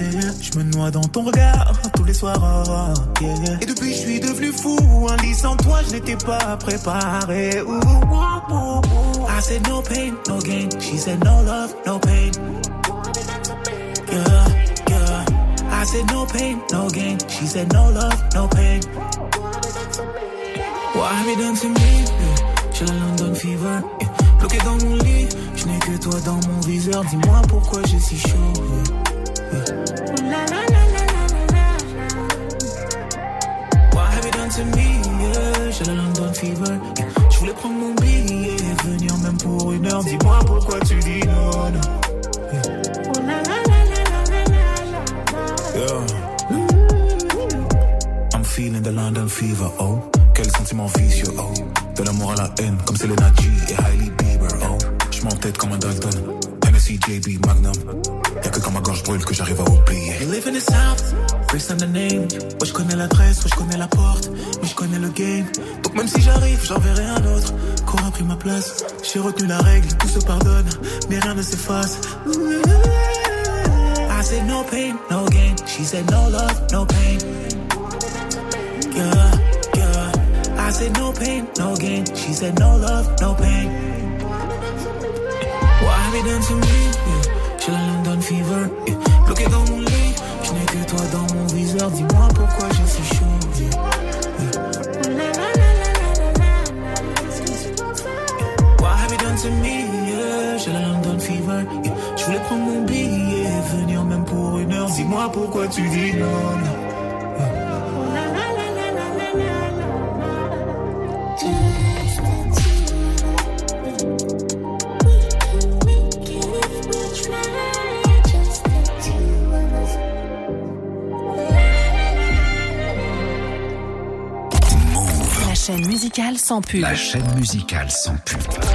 Speaker 21: Je me noie dans ton regard tous les soirs. oh. Et depuis je suis devenu fou. Un lit sans toi, je n'étais pas préparé. I said no pain, no gain. She said no love, no pain. Said no pain, no gain. She said no love, no pain. What have you done to me? J'ai la London Fever. Bloqué dans mon lit, je n'ai que toi dans mon viseur. Dis-moi pourquoi j'ai si chaud. What have you done to me? J'ai la London Fever. Je voulais prendre mon billet et venir même pour une heure. Dis-moi pourquoi tu dis non, non. I'm feeling the London fever, oh. Quel sentiment vicieux, oh. De l'amour à la haine, comme Selena G et Hailey Bieber, oh. Je m'entête comme un Dalton. Hennessy, JB, Magnum. Y'a que quand ma gorge brûle que j'arrive à oublier. You live in the South, first and the name. Ouais, je l'adresse, ouais, je connais la porte. Mais je connais le game. Donc même si j'arrive, j'en verrai un autre. Qu'aura pris ma place. J'ai retenu la règle, tout se pardonne. Mais rien ne s'efface. Said no pain, no gain. She said no love, no pain. Yeah, yeah. I said no pain, no gain. She said no love, no pain. What have you done to me? Yeah. J'ai la London fever. Yeah. Bloqué dans mon lit, je n'ai que toi dans mon viseur. Dis-moi pourquoi j'ai si chaud. Yeah. Yeah. What have you done to me? Yeah. J'ai la London fever. Yeah. Je voulais prendre mon billet venir même pour une heure. Dis-moi pourquoi tu dis non. non.
Speaker 2: La chaîne musicale sans pub.
Speaker 11: La chaîne musicale sans pub.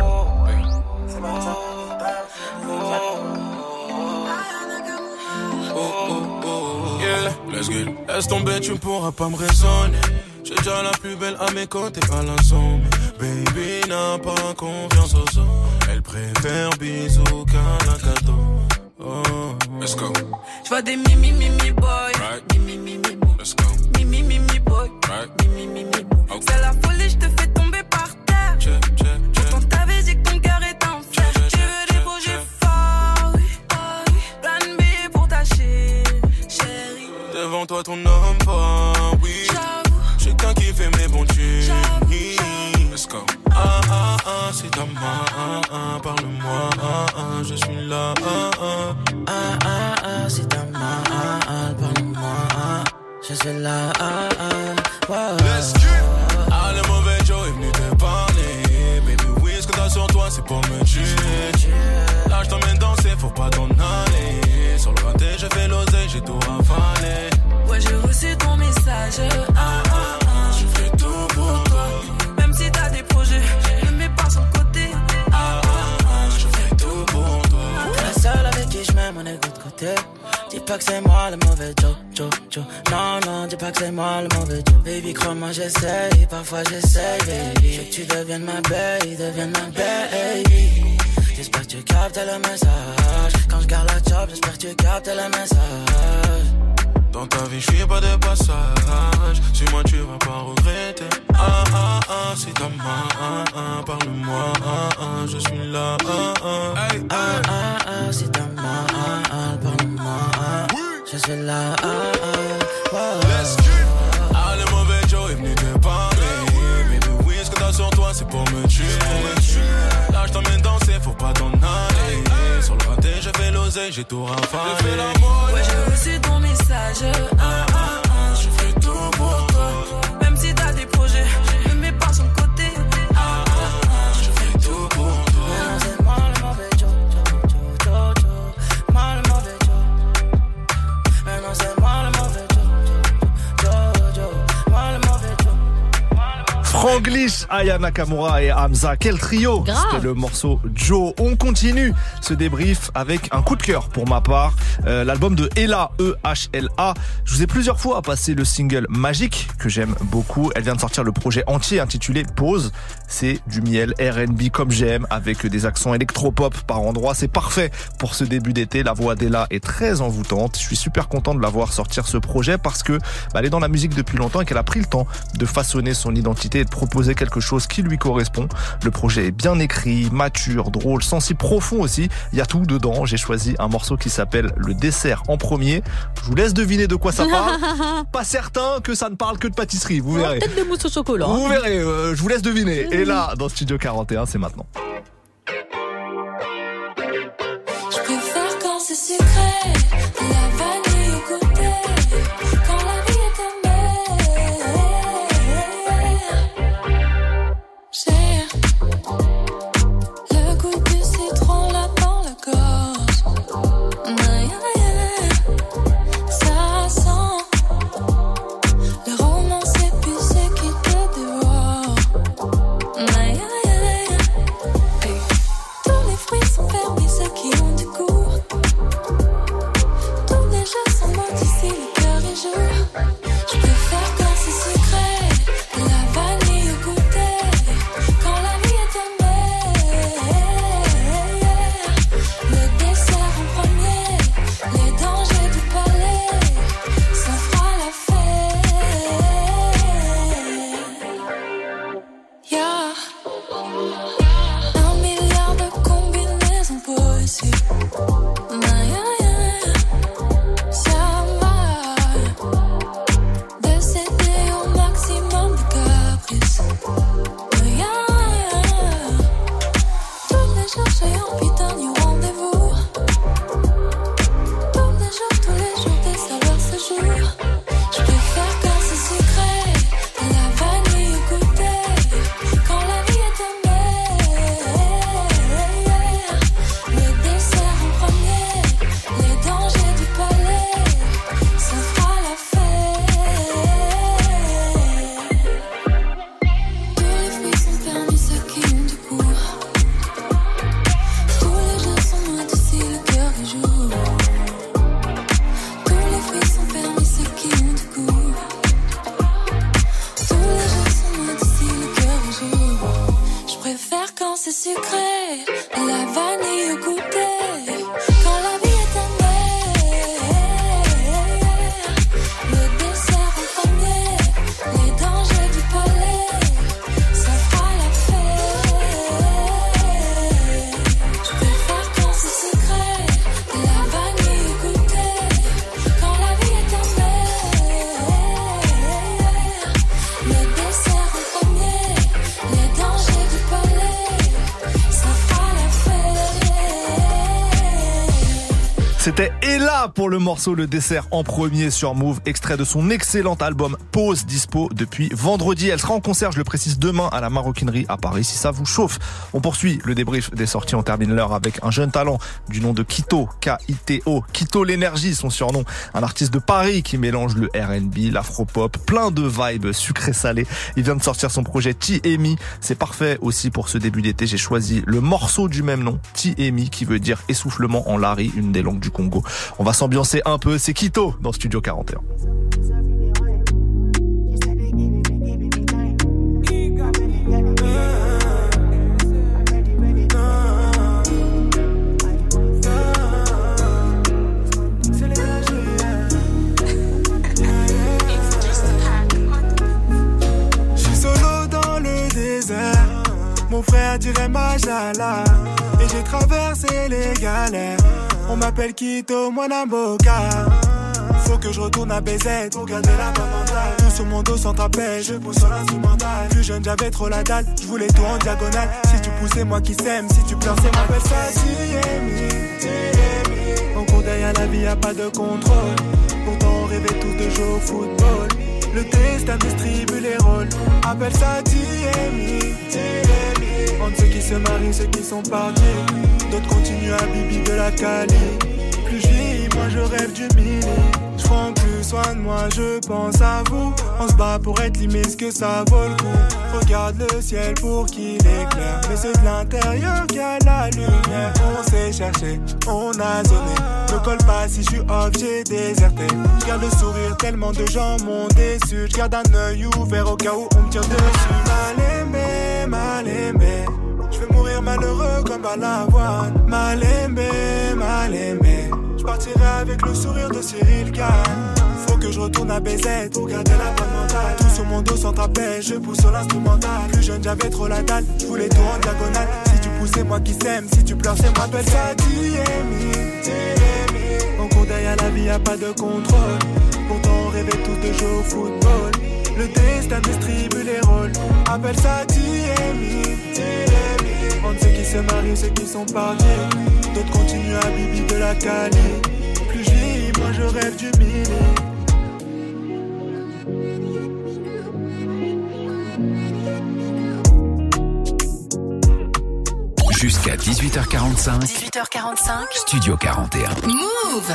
Speaker 20: Laisse tomber, tu pourras pas me raisonner. J'ai déjà la plus belle à mes côtés à zone. Baby n'a pas confiance aux autres. Elle préfère bisous qu'un cadeau. Oh, let's go.
Speaker 21: Je vois des mimi mimi boy.
Speaker 20: Right.
Speaker 21: Mimi mimi boy.
Speaker 20: Let's go.
Speaker 21: Mimi mimi boy.
Speaker 20: Right.
Speaker 21: Mimi mimi boy. C'est la folie, je te fais
Speaker 20: Toi, ton homme fort, oui. Chacun qui fait mes bons tunes. Let's go. Ah ah ah, c'est ta main. Ah, ah, Parle-moi. Ah ah, je suis là. Ah ah.
Speaker 21: Ah ah ah, c'est ta main. Ah ah, parle-moi. Ah, je suis là. Ah ah, wow.
Speaker 20: Let's get Ah, le mauvais Joe est venu te parler. Baby, oui, ce que t'as sur toi, c'est pour me tuer. Là, je t'emmène danser, faut pas t'en aller. Sur le raté, je fais l'oseille, j'ai tout avalé.
Speaker 22: Ouais, j'ai reçu ton message. Ah, ah, ah, je fais tout pour toi. Même si t'as des projets, ne mets pas le côté. Ah, ah, ah, je fais tout pour toi.
Speaker 23: La seule avec qui je mets mon ego de côté. Dis pas que c'est moi le mauvais Joe, Joe, Joe. Non, non, dis pas que c'est moi le mauvais Joe. Baby, crois-moi, j'essaye. Parfois, j'essaye, baby. Que tu deviennes ma baby, deviennes ma baby. J'espère que tu captes le message. Quand je garde la job, j'espère que tu captes le message.
Speaker 20: Dans ta vie, je suis pas de passage. Suis-moi, tu vas pas regretter. Ah ah ah, si t'as mal, ah, ah, parle-moi. Ah ah, je suis là. Ah ah, hey,
Speaker 23: Ah, ah, ah, si t'as mal, ah, ah, parle-moi. Ah, je suis là. Ah, ah, wow.
Speaker 20: Let's go. Ah, le mauvais Joe est venu te parler. Baby, oui, ce que t'as sur toi, c'est pour me j'ai tout l'amour.
Speaker 22: Ouais, j'ai reçu ton message. Ah,
Speaker 3: Franglish, Aya Nakamura et Hamza, quel trio. C'était le morceau Joe. On continue ce débrief avec un coup de cœur pour ma part. Euh, L'album de Ella, E-H-L-A. Je vous ai plusieurs fois passé le single Magique, que j'aime beaucoup. Elle vient de sortir le projet entier intitulé Pause. C'est du miel R&B comme j'aime, avec des accents électropop par endroits. C'est parfait pour ce début d'été. La voix d'Ella est très envoûtante. Je suis super content de la voir sortir ce projet parce que bah, elle est dans la musique depuis longtemps et qu'elle a pris le temps de façonner son identité et de proposer quelque chose qui lui correspond. Le projet est bien écrit, mature, drôle, sensible, profond aussi. Il y a tout dedans. J'ai choisi un morceau qui s'appelle Le dessert en premier. Je vous laisse deviner de quoi ça parle. Pas certain que ça ne parle que de pâtisserie. Vous verrez.
Speaker 5: Peut-être des mousses au chocolat.
Speaker 3: Vous verrez, euh, je vous laisse deviner. Et là, dans Studio 41, c'est maintenant.
Speaker 24: Je préfère quand c'est sucré,
Speaker 3: Pour le morceau Le dessert en premier sur Move, extrait de son excellent album Pause dispo depuis vendredi. Elle sera en concert, je le précise, demain à la Maroquinerie à Paris si ça vous chauffe. On poursuit le débrief des sorties, on termine l'heure avec un jeune talent du nom de Kito, K-I-T-O. Kito l'énergie, son surnom. Un artiste de Paris qui mélange le R&B, l'afro-pop, plein de vibes sucré-salé. Il vient de sortir son projet T-Emi. C'est parfait aussi pour ce début d'été. J'ai choisi le morceau du même nom, T-Emi, qui veut dire essoufflement en lari, une des langues du Congo. On va s'ambiancer un peu. C'est Kito dans Studio 41.
Speaker 25: Mon frère dirait Majala. Et j'ai traversé les galères. On m'appelle Kito, moi Namboka. Faut que je retourne à BZ pour garder la mentale. Tout sur mon dos sans trapèze, je pousse sur l'instrumental. Plus jeune, j'avais trop la dalle. Je voulais tout en diagonale. Si tu poussais, moi qui s'aime. Si tu pleures, c'est m'appelle ça Tiemi. En cours derrière la vie, y a pas de contrôle. Pourtant, on rêvait tous de jouer au football. Le destin distribue les rôles. Appelle ça Tiemi. Entre ceux qui se marient, ceux qui sont partis. D'autres continuent à bibi de la Cali. Moi je rêve du mini. Je prends plus soin de moi, je pense à vous. On se bat pour être limite, que ça vaut le coup. Regarde le ciel pour qu'il éclaire. Mais c'est de l'intérieur qu'il a la lumière. On s'est cherché, on a zoné. Ne colle pas si je suis off, j'ai déserté. Je garde le sourire, tellement de gens m'ont déçu. Je garde un œil ouvert au cas où on me tire dessus. Mal aimé, mal aimé. Je vais mourir malheureux comme à l'avoine. Mal aimé, mal aimé. Partirai avec le sourire de Cyril Gann. Faut que je retourne à BZ pour garder la bonne mentale. Tout sur mon dos sans je pousse sur l'instrumental. Plus jeune, j'avais trop la dalle. Je voulais tout en diagonale. Si tu pousses, c'est moi qui s'aime. Si tu pleures, c'est moi. Appelle ça. En cours derrière la vie, y a pas de contrôle. Pourtant, on rêvait tous de jouer au football. Le destin distribue les rôles. Appelle ça Tiemi. Entre ceux qui se marient, ceux qui sont partis. D'autres continuent à bibi de la Cali. Plus je vis, moi je rêve du mini.
Speaker 11: Jusqu'à 18h45.
Speaker 26: 18h45.
Speaker 11: Studio 41.
Speaker 26: Move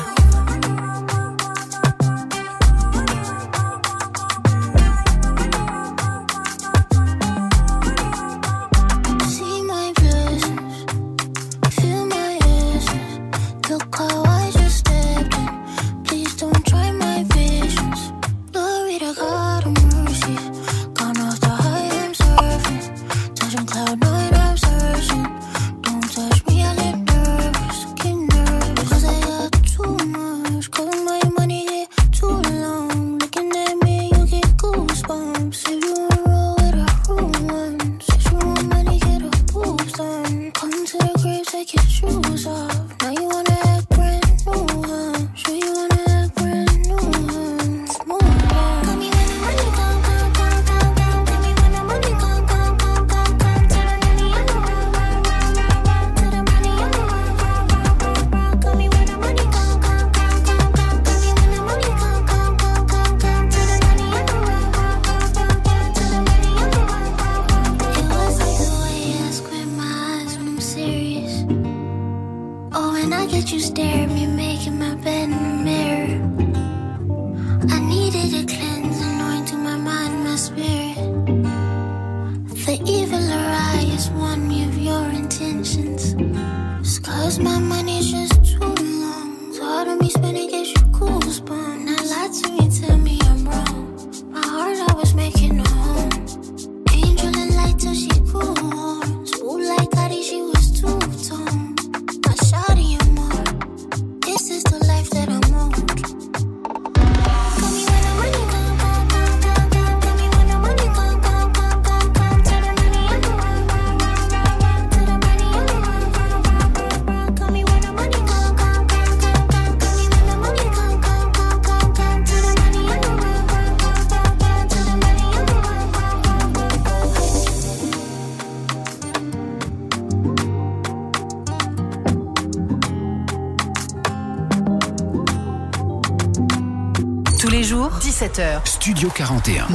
Speaker 2: 17h.
Speaker 4: Studio 41.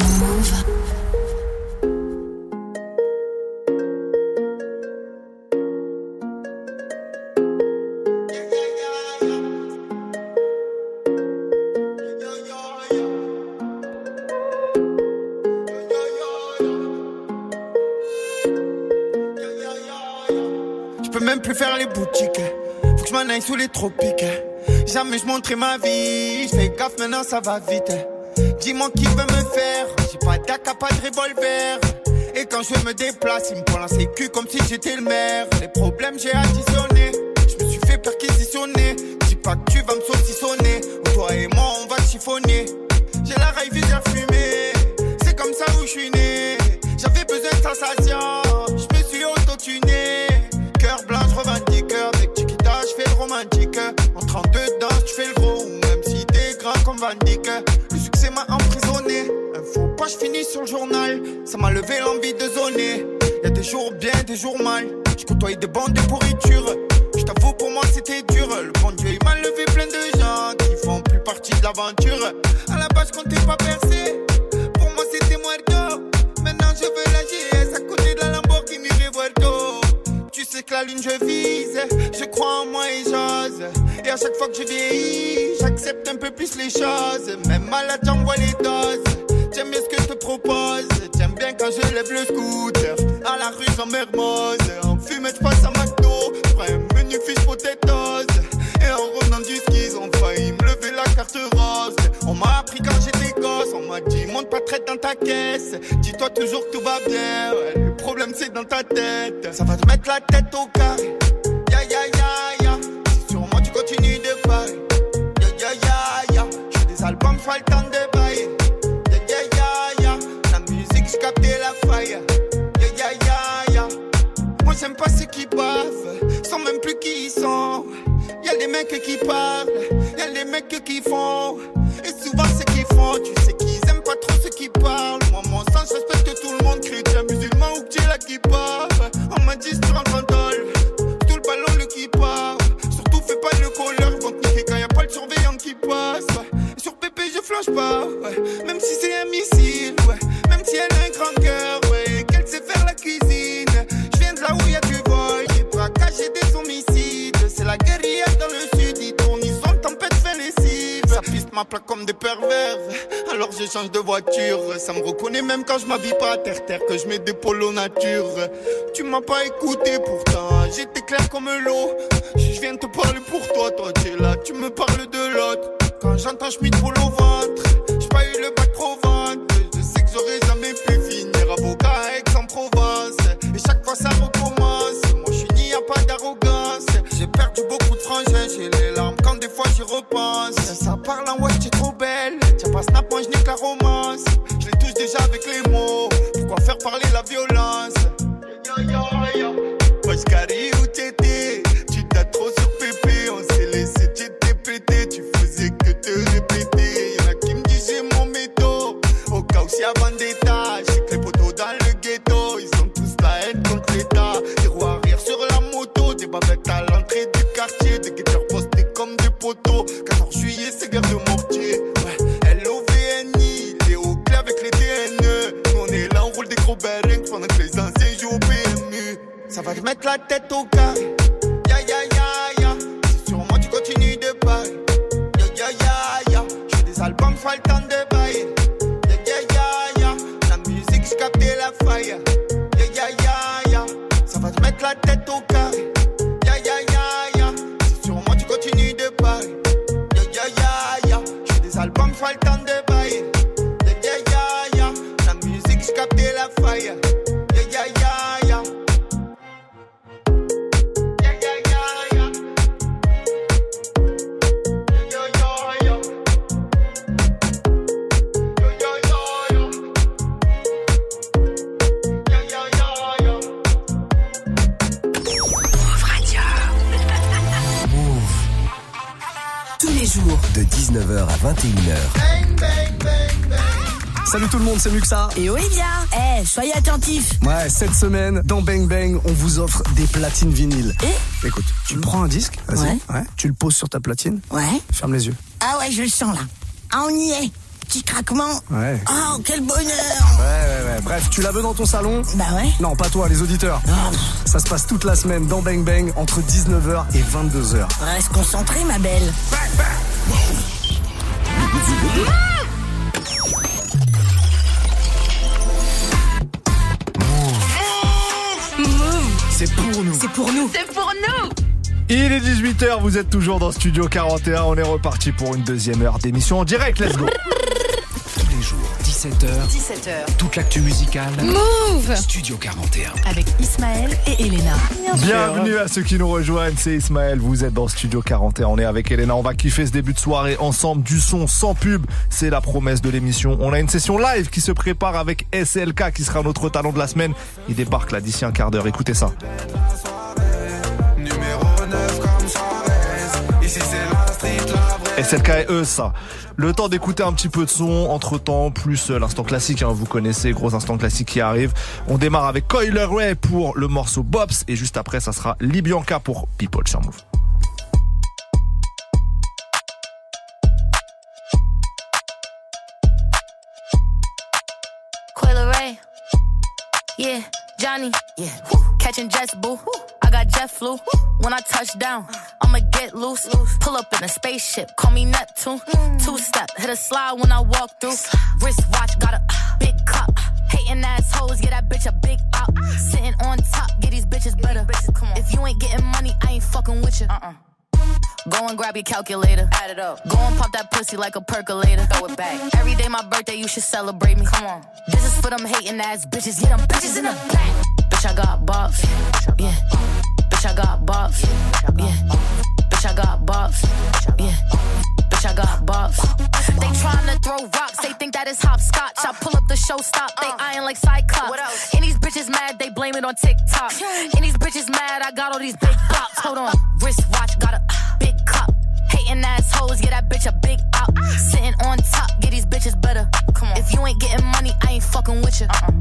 Speaker 27: Je peux même plus faire les boutiques. Faut que je m'en aille sous les tropiques. Jamais je montrais ma vie. Je fais gaffe maintenant, ça va vite. Dis-moi qui veut me faire. J'ai pas d'AK, pas de revolver. Et quand je me déplace, il me prend la sécu comme si j'étais le maire. Les problèmes, j'ai additionné. Je me suis fait perquisitionner. Dis pas que tu vas me saucissonner. Toi et moi, on va chiffonner. J'ai la raille visage fumée. C'est comme ça où je suis né. J'avais besoin de sensation. Je me suis auto-tuné. Cœur blanc, je revendique. Avec Chiquita, je fais le romantique. En 32 danses, tu fais le gros. Même si t'es grand comme Van. Je finis sur le journal. Ça m'a levé l'envie de zoner. Y'a des jours bien, des jours mal. Je des bandes de pourriture. Je t'avoue, pour moi, c'était dur. Le bon Dieu, il m'a levé plein de gens qui font plus partie de l'aventure. À la base, je comptais pas percer. Pour moi, c'était muerto. Maintenant, je veux la GS à côté de la Lamborghini Revuelto. Tu sais que la lune, je vise. Je crois en moi et j'ose. Et à chaque fois que je vieillis, j'accepte un peu plus les choses. Même malade, j'envoie les doses. J'aime bien ce que je te propose. J'aime bien quand je lève le scooter. À la rue, j'en mermose. En fumette, je passe à McDo. Prends un menu fish potatoes. Et en revenant du ski, ils ont failli me lever la carte rose. On m'a appris quand j'étais gosse. On m'a dit, monte pas très dans ta caisse. Dis-toi toujours que tout va bien. Le problème, c'est dans ta tête. Ça va te mettre la tête au carré. Ya ya ya ya. Si moi tu continues de parler. Ya ya ya ya. J'ai des albums, j'fais le temps Ya ya ya ya. Moi j'aime pas ceux qui bavent, sans même plus qui ils sont. Y'a des mecs qui parlent, y'a des mecs qui font. Et souvent ceux qui font, tu sais qu'ils aiment pas trop ceux qui parlent. Moi mon sens, je respecte tout le monde, chrétien, musulman ou que là qui parle. On m'a dit rentres en tôle, tout le ballon le qui part. Surtout fais pas le colleur, vont te quand y a pas le surveillant qui passe. sur Pépé je flanche pas, même si c'est un missile, ouais. même si elle a un grand cœur, piste ma plaque comme des pervers, alors je change de voiture. Ça me reconnaît même quand je m'habille pas à terre-terre, que je mets des polos nature. Tu m'as pas écouté pourtant, j'étais clair comme l'eau. Je viens te parler pour toi, toi tu es là, tu me parles de l'autre. Quand j'entends Schmitt pour au ventre, j'ai pas eu le bac pro vente. Je sais que j'aurais jamais pu finir avocat à Aix-en-Provence. Et chaque fois ça recommence. Moi je suis ni à pas d'arrogance. Repense. Ça parle en ouais, t'es trop belle. Tiens pas snap, moi je nique la romance. Je les touche déjà avec les mots. Pourquoi faire parler la violence? Yo, yo, yo. Où t'étais? Tu t'as trop sur pépé On s'est laissé, t'étais pété Tu faisais que te répéter Y'en a qui me disent j'ai mon métaux Au cas où y a vendetta J'ai que les poteaux dans le ghetto Ils ont tous la haine contre l'état roues arrière sur la moto Des babettes à l'entrée comme des poteaux 14 juillet c'est guerre de mortier. Ouais, L-O-V-N-I Les hauts clés avec les TNE Nous on est là on roule des gros bearings Pendant que les anciens jouent au PMU ça va te mettre la tête au carré.
Speaker 2: Et Olivia. Eh, soyez attentifs.
Speaker 28: Ouais, cette semaine, dans Bang Bang, on vous offre des platines vinyles.
Speaker 2: Et
Speaker 28: Écoute, tu prends un disque, vas-y,
Speaker 2: Ouais.
Speaker 28: ouais, tu le poses sur ta platine,
Speaker 2: Ouais.
Speaker 28: ferme les yeux.
Speaker 2: Ah ouais, je le sens là. Ah, on y est.
Speaker 29: petit craquement.
Speaker 28: Ouais.
Speaker 29: Oh, quel bonheur
Speaker 28: Ouais, ouais, ouais. Bref, tu la veux dans ton salon
Speaker 29: Bah ouais.
Speaker 28: Non, pas toi, les auditeurs. Ça se passe toute la semaine dans Bang Bang entre 19h et 22h.
Speaker 29: Reste concentré, ma belle.
Speaker 28: C'est pour nous.
Speaker 29: C'est pour nous.
Speaker 2: C'est pour nous
Speaker 3: Il est 18h, vous êtes toujours dans Studio 41, on est reparti pour une deuxième heure d'émission en direct, let's go
Speaker 4: 17h.
Speaker 2: 17h.
Speaker 4: Toute l'actu musicale.
Speaker 2: Move
Speaker 4: Studio 41.
Speaker 2: Avec Ismaël et Elena.
Speaker 3: Bienvenue à ceux qui nous rejoignent, c'est Ismaël, vous êtes dans Studio 41, on est avec Elena, on va kiffer ce début de soirée ensemble, du son sans pub, c'est la promesse de l'émission. On a une session live qui se prépare avec SLK qui sera notre talent de la semaine, il débarque là d'ici un quart d'heure, écoutez ça. Et eux, ça. Le temps d'écouter un petit peu de son, entre temps, plus euh, l'instant classique, hein, vous connaissez, gros instant classique qui arrive. On démarre avec Coiler Ray pour le morceau Bobs, et juste après, ça sera Libianca pour People sur Move.
Speaker 26: Yeah, Johnny. Yeah. Catching jets, boo. I got jet flu. When I touch down, I'ma get loose. Pull up in a spaceship, call me Neptune. Two step, hit a slide when I walk through. Wrist watch, got a big cup. Hating assholes, get that bitch a big out. Sitting on top, get these bitches better. If you ain't getting money, I ain't fucking with you. Uh-uh. Go and grab your calculator. Add it up. Go and pop that pussy like a percolator. Throw it back. Every day my birthday, you should celebrate me. Come on. This is for them hating ass bitches. Get them bitches in the back. Bitch, I got bops. Yeah. Bitch, I got bops. Yeah. Bitch, I got bops. Yeah. Bitch, I got bops. They tryna throw rocks. They think that is hopscotch. I pull up the show stop. They uh. eyeing like Cyclops. And these bitches mad. They blame it on TikTok. And these bitches mad. I got all these big bops. Hold on. Wrist watch. Got a big cup. Hating assholes, get that bitch a big out. Ah. Sitting on top, get these bitches better. Come on. If you ain't getting money, I ain't fucking with you. Uh-uh.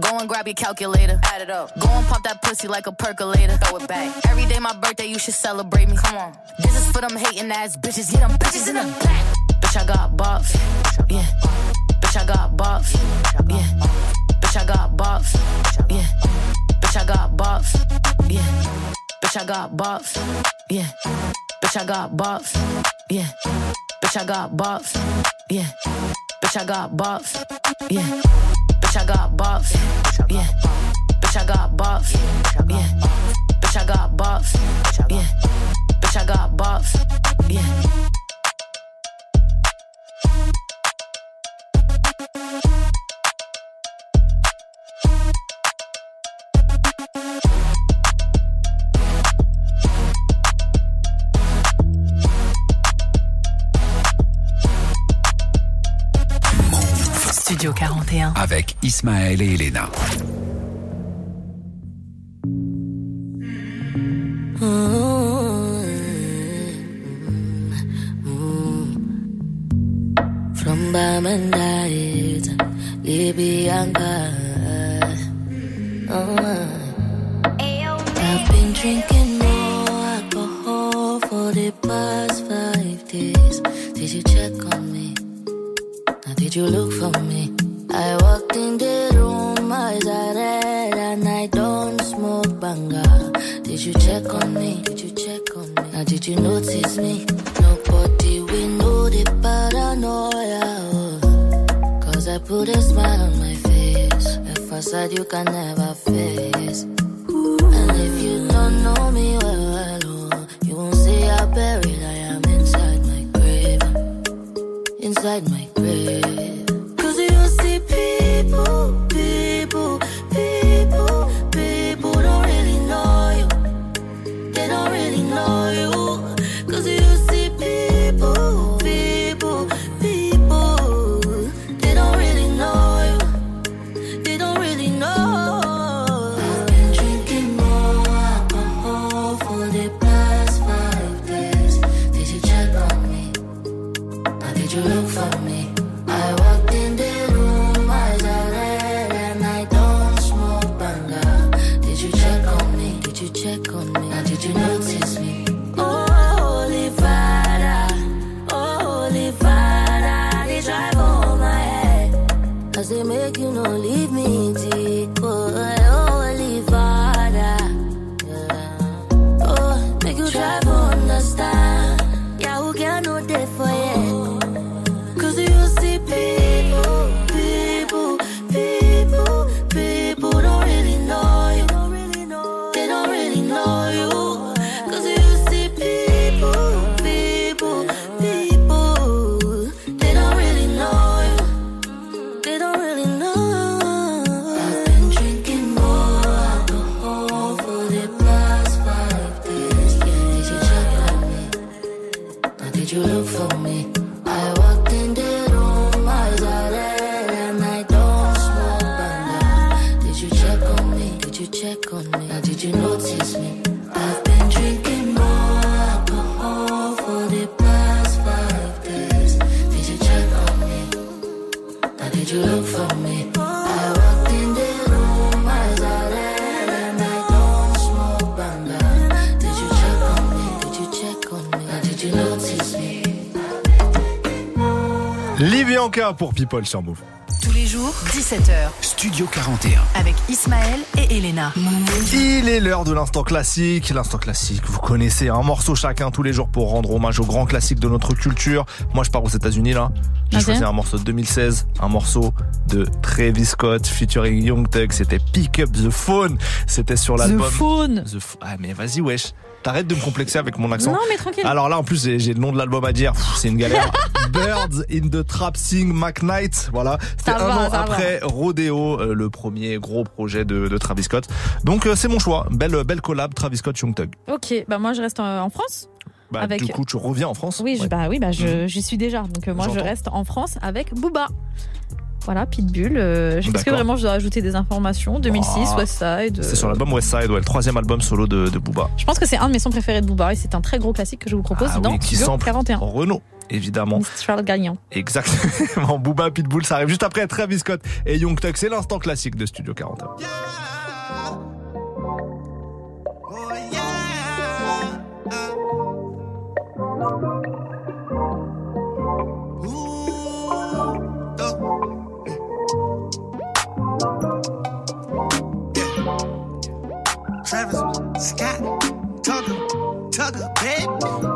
Speaker 26: Go and grab your calculator. Add it up. Go and pop that pussy like a percolator. Throw it back. Every day my birthday, you should celebrate me. Come on. This is for them hating ass bitches. Get them bitches in the back. Bitch, I got bops. Yeah. Bitch, I got bops. Yeah. Bitch, I got bops. Yeah. Bitch, I got bops. Yeah. Bitch, I got bops. Yeah. Bitch, I got bops. Yeah. Bitch, I got bops. Yeah. Bitch, I got bops. Yeah. Bitch, I got bops. Yeah. Bitch, I got bops. Yeah. Bitch, I got bops. Yeah. Bitch, I got bops. Yeah.
Speaker 2: Studio 41.
Speaker 4: Avec Ismaël et Elena.
Speaker 30: you look for me?
Speaker 3: pour People sur Move.
Speaker 2: Tous les jours, 17h.
Speaker 4: Studio 41.
Speaker 2: Avec Ismaël et Elena.
Speaker 3: Il est l'heure de l'instant classique. L'instant classique, vous connaissez un morceau chacun tous les jours pour rendre hommage aux grands classiques de notre culture. Moi, je pars aux États-Unis là. J'ai choisi un morceau de 2016, un morceau de Travis Scott featuring Young Thug. C'était Pick Up the Phone. C'était sur l'album.
Speaker 5: The Phone.
Speaker 3: The ah, mais vas-y, wesh. T'arrêtes de me complexer avec mon accent.
Speaker 5: Non, mais tranquille.
Speaker 3: Alors là, en plus, j'ai le nom de l'album à dire. C'est une galère. Birds in the Trap Sing McKnight. Voilà, c'était un an après. Rodeo, euh, le premier gros projet de, Travis Scott. Donc euh, c'est mon choix, belle euh, belle collab Travis Scott Young Thug.
Speaker 5: Ok, bah moi je reste en France.
Speaker 3: Bah,
Speaker 5: avec...
Speaker 3: Du coup, tu reviens en France
Speaker 5: Oui, je, bah, oui bah, je,
Speaker 3: mm.
Speaker 5: je suis déjà. Donc, moi, je reste en France avec Booba. Voilà, Pitbull. Euh, Est-ce que vraiment je dois ajouter des informations 2006,
Speaker 3: oh.
Speaker 5: Westside.
Speaker 3: C'est sur l'album Westside, ouais, le troisième album solo de, Booba.
Speaker 5: Je pense que c'est un de mes sons préférés de Booba et c'est un très gros classique que je vous propose
Speaker 3: ah,
Speaker 5: dans
Speaker 3: oui, qui
Speaker 5: 41.
Speaker 3: Renault évidemment.
Speaker 5: Charles Gagnon.
Speaker 3: Exactement. Booba, Pitbull, ça arrive juste après Travis Scott et Young Tuck. C'est l'instant classique de Studio 41.
Speaker 6: Yeah
Speaker 31: oh yeah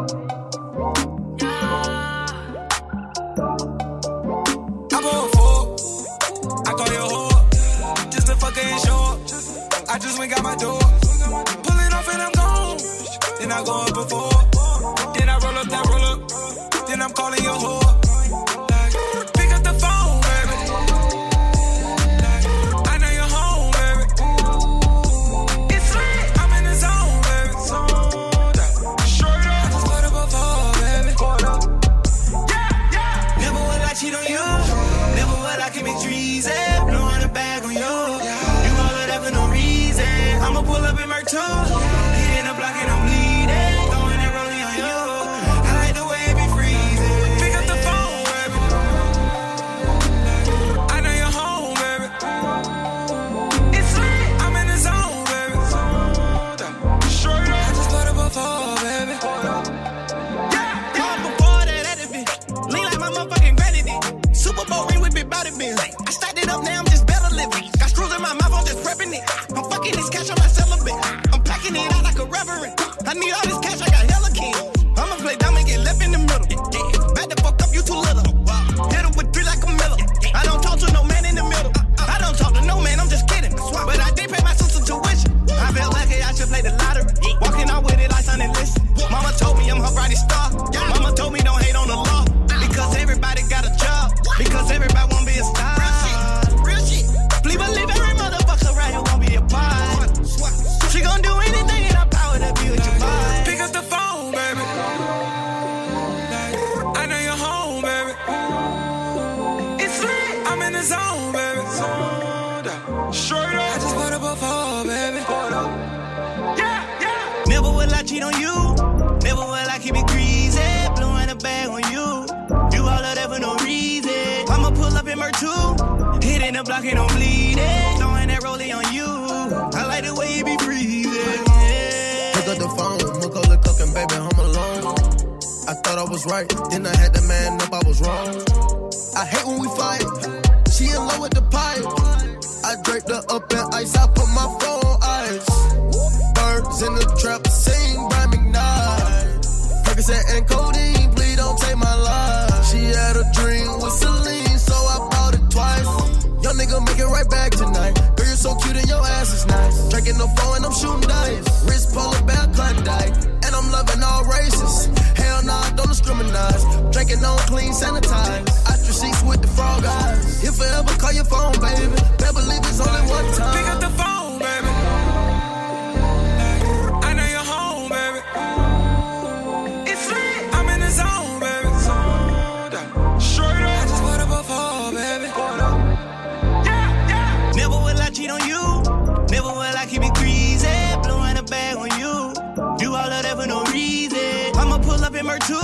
Speaker 32: In
Speaker 31: 2.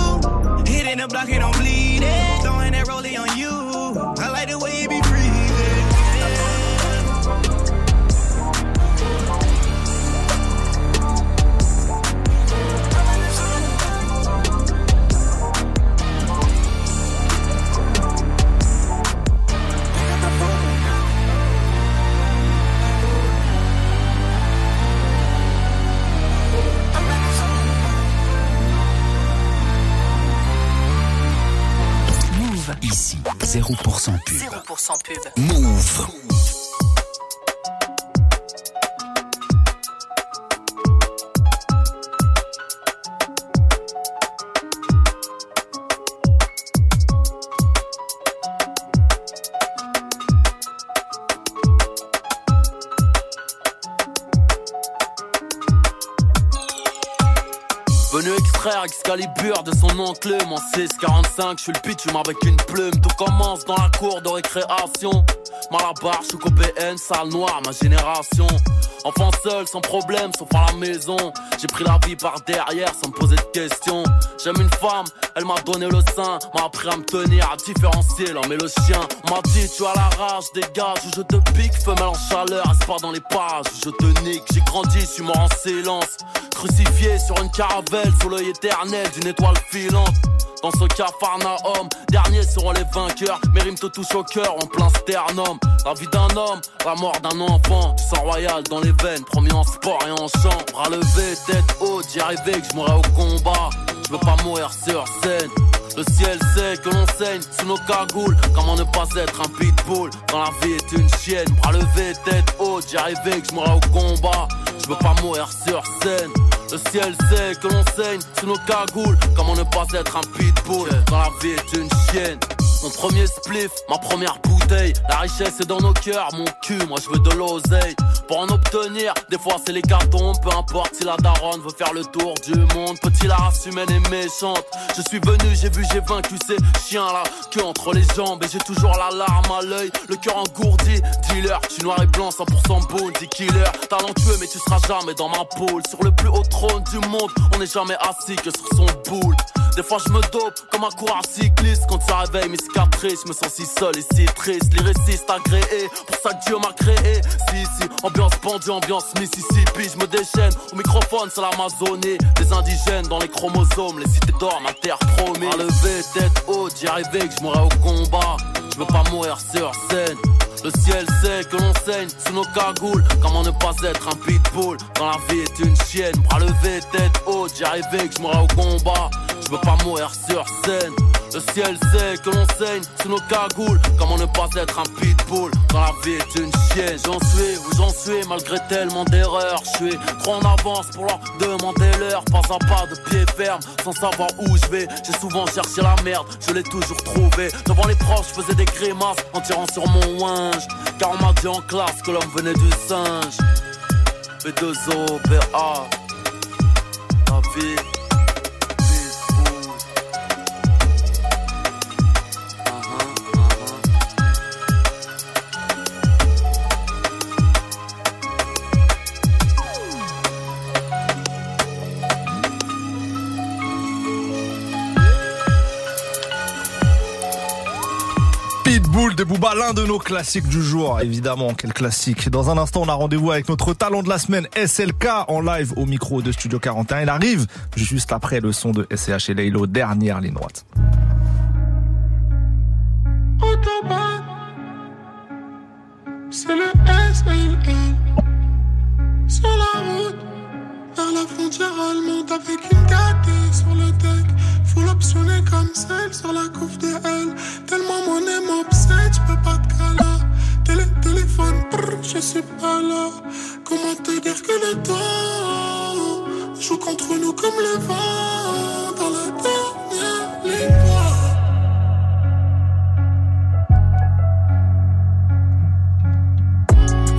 Speaker 31: Hitting the block, it don't bleed it. Throwing that rollie on you.
Speaker 4: 0% pub.
Speaker 2: 0% pub.
Speaker 4: Move.
Speaker 33: Venu extraire Excalibur de son oncle, mon 645, je suis le pitchum avec une plume. Tout commence dans la cour de récréation. Malabar, je suis BN, salle noire, ma génération. Enfant seul, sans problème, sauf à la maison. J'ai pris la vie par derrière sans me poser de questions. J'aime une femme, elle m'a donné le sein, m'a appris à me tenir, à différencier l'homme et le chien. M'a dit, tu as la rage, dégage, je te pique, femelle en chaleur, pas dans les pages, je te nique. J'ai grandi, suis mort en silence. Crucifié sur une caravelle, sous l'œil éternel d'une étoile filante. Dans ce capharnaüm, derniers seront les vainqueurs. Mes rimes te touchent au cœur en plein sternum. La vie d'un homme, la mort d'un enfant. Sang royal dans les veines, promis en sport et en chant. Bras levés, tête haute, j'y arrivais que je mourrais au combat. Je veux pas mourir sur scène. Le ciel sait que l'on saigne sous nos cagoules. Comment ne pas être un pitbull quand la vie est une chienne? Bras levés, tête haute, j'y arrivais que je mourrais au combat. Je veux pas mourir sur scène. Le ciel sait que l'on saigne sous nos cagoules. Comment ne pas être un pitbull quand la vie est une chienne? Mon premier spliff, ma première bouteille. La richesse est dans nos cœurs, mon cul, moi je veux de l'oseille. Pour en obtenir, des fois c'est les cartons, peu importe si la daronne veut faire le tour du monde. Petit la race humaine est méchante. Je suis venu, j'ai vu, j'ai vaincu ces chiens là, que entre les jambes. Et j'ai toujours la larme à l'œil, le cœur engourdi. Dealer, suis noir et blanc, 100% bounty killer. Talentueux, mais tu seras jamais dans ma poule. Sur le plus haut trône du monde, on n'est jamais assis que sur son boule. Des fois je me dope comme un coureur cycliste Quand ça réveille mes Je me sens si seul et si triste Lyriciste agréé Pour ça que Dieu m'a créé Si si Ambiance pendue Ambiance Mississippi Je me déchaîne Au microphone c'est l'Amazonie Des indigènes dans les chromosomes Les cités d'or ma terre promise À lever tête haute J'y arrivais que je mourrais au combat Je veux pas mourir sur scène le ciel sait que l'on saigne sous nos cagoules. Comment ne pas être un pitbull quand la vie est une chienne? Bras levés, tête haute, j'y arrivais que je mourrais au combat. Je veux pas mourir sur scène. Le ciel sait que l'on saigne sous nos cagoules. Comment ne pas être un pitbull quand la vie est une chienne? J'en suis où j'en suis malgré tellement d'erreurs. Je suis trop en avance pour leur demander l'heure. Pas à pas de pied ferme sans savoir où je vais. J'ai souvent cherché la merde, je l'ai toujours trouvé. Devant les proches, je faisais des grimaces en tirant sur mon ouin. Car on m'a dit en classe que l'homme venait du singe B2O, BA La vie
Speaker 3: de Booba, l'un de nos classiques du jour. Évidemment, quel classique. Dans un instant, on a rendez-vous avec notre talent de la semaine, SLK, en live au micro de Studio 41. Il arrive juste après le son de SCH et Laylo, dernière ligne droite.
Speaker 34: Full optionné comme celle sur la couve de elle. Tellement mon nez m'obsède, j'peux pas te caler. Télé, téléphone, brr, je suis pas là. Comment te dire que le temps joue contre nous comme le vent dans la dernière ligne.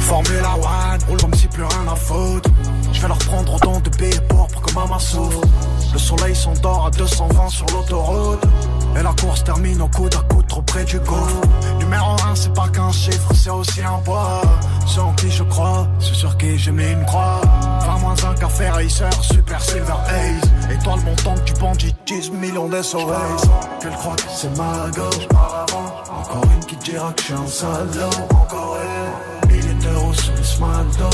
Speaker 35: Formula One, roule comme rien à foutre. Je vais leur prendre autant de billets pour que maman souffre. Le soleil s'endort à 220 sur l'autoroute. Et la course termine au coude à coude trop près du gouffre. Numéro 1, c'est pas qu'un chiffre, c'est aussi un poids. C'est en qui je crois, c'est sur qui j'ai mis une croix. 20 moins un café racer, super silver haze. Étoile montante du banditisme, millions d'SOS. Qu'elle croit que c'est ma gauche. Encore une qui dira que je suis un salaud. Encore une. Le smalto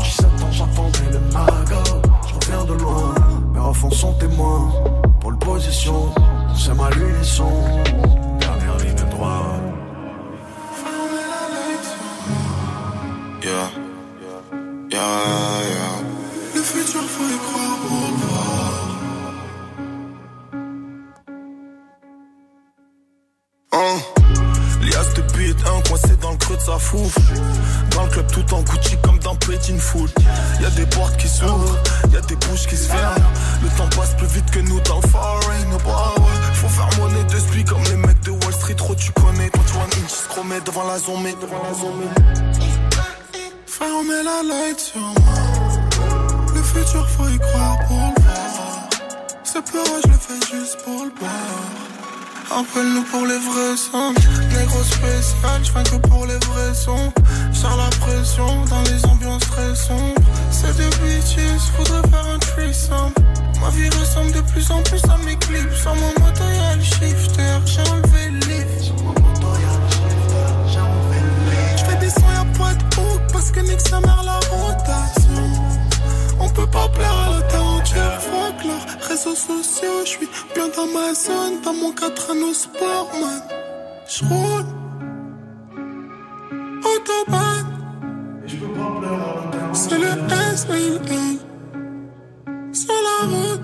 Speaker 35: 17 ans j'attendais le mago Je reviens de loin Mes refs sont témoins Pour le position. C'est ma leçon Dernière ligne droite.
Speaker 12: Yeah. Yeah, yeah.
Speaker 34: Le futur, faut y croire pour le
Speaker 36: fouf. Dans le club tout en Gucci comme dans Petit Foot. Y a des portes qui s'ouvrent, y a des bouches qui se ferment. Le temps passe plus vite que nous dans le foreign. Faut faire monnaie de spi comme les mecs de Wall Street. Trop tu connais, toi tu vois une inch devant la zombie, devant la zombie.
Speaker 34: Frère, on met la light sur moi. Le futur, faut y croire pour le voir. C'est peur, je le fais juste pour le boire. Appelle-nous pour les vrais sons. Négro spécial, je que pour les vrais sons. Sors la pression dans les ambiances très sombres. C'est des bitches, faudrait faire un threesome. Ma vie ressemble de plus en plus à mes clips. Sur mon le shifter, j'ai enlevé le lift. J'fais des sons, y'a pas de parce que nique sa mère la rotation. On peut pas plaire à la terre entière, fuck leurs réseaux sociaux. J'suis bien dans ma zone, dans mon 4 anneaux sport, man. J'roule. Autobahn. C'est le S L. Sur la route.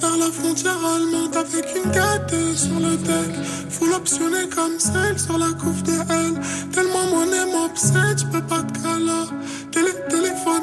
Speaker 34: Vers la frontière allemande avec une gâtée sur le deck. Full optionné comme celle sur la couve de elle. Tellement mon nez m'obsède, j'peux pas te caler. Télé, téléphone,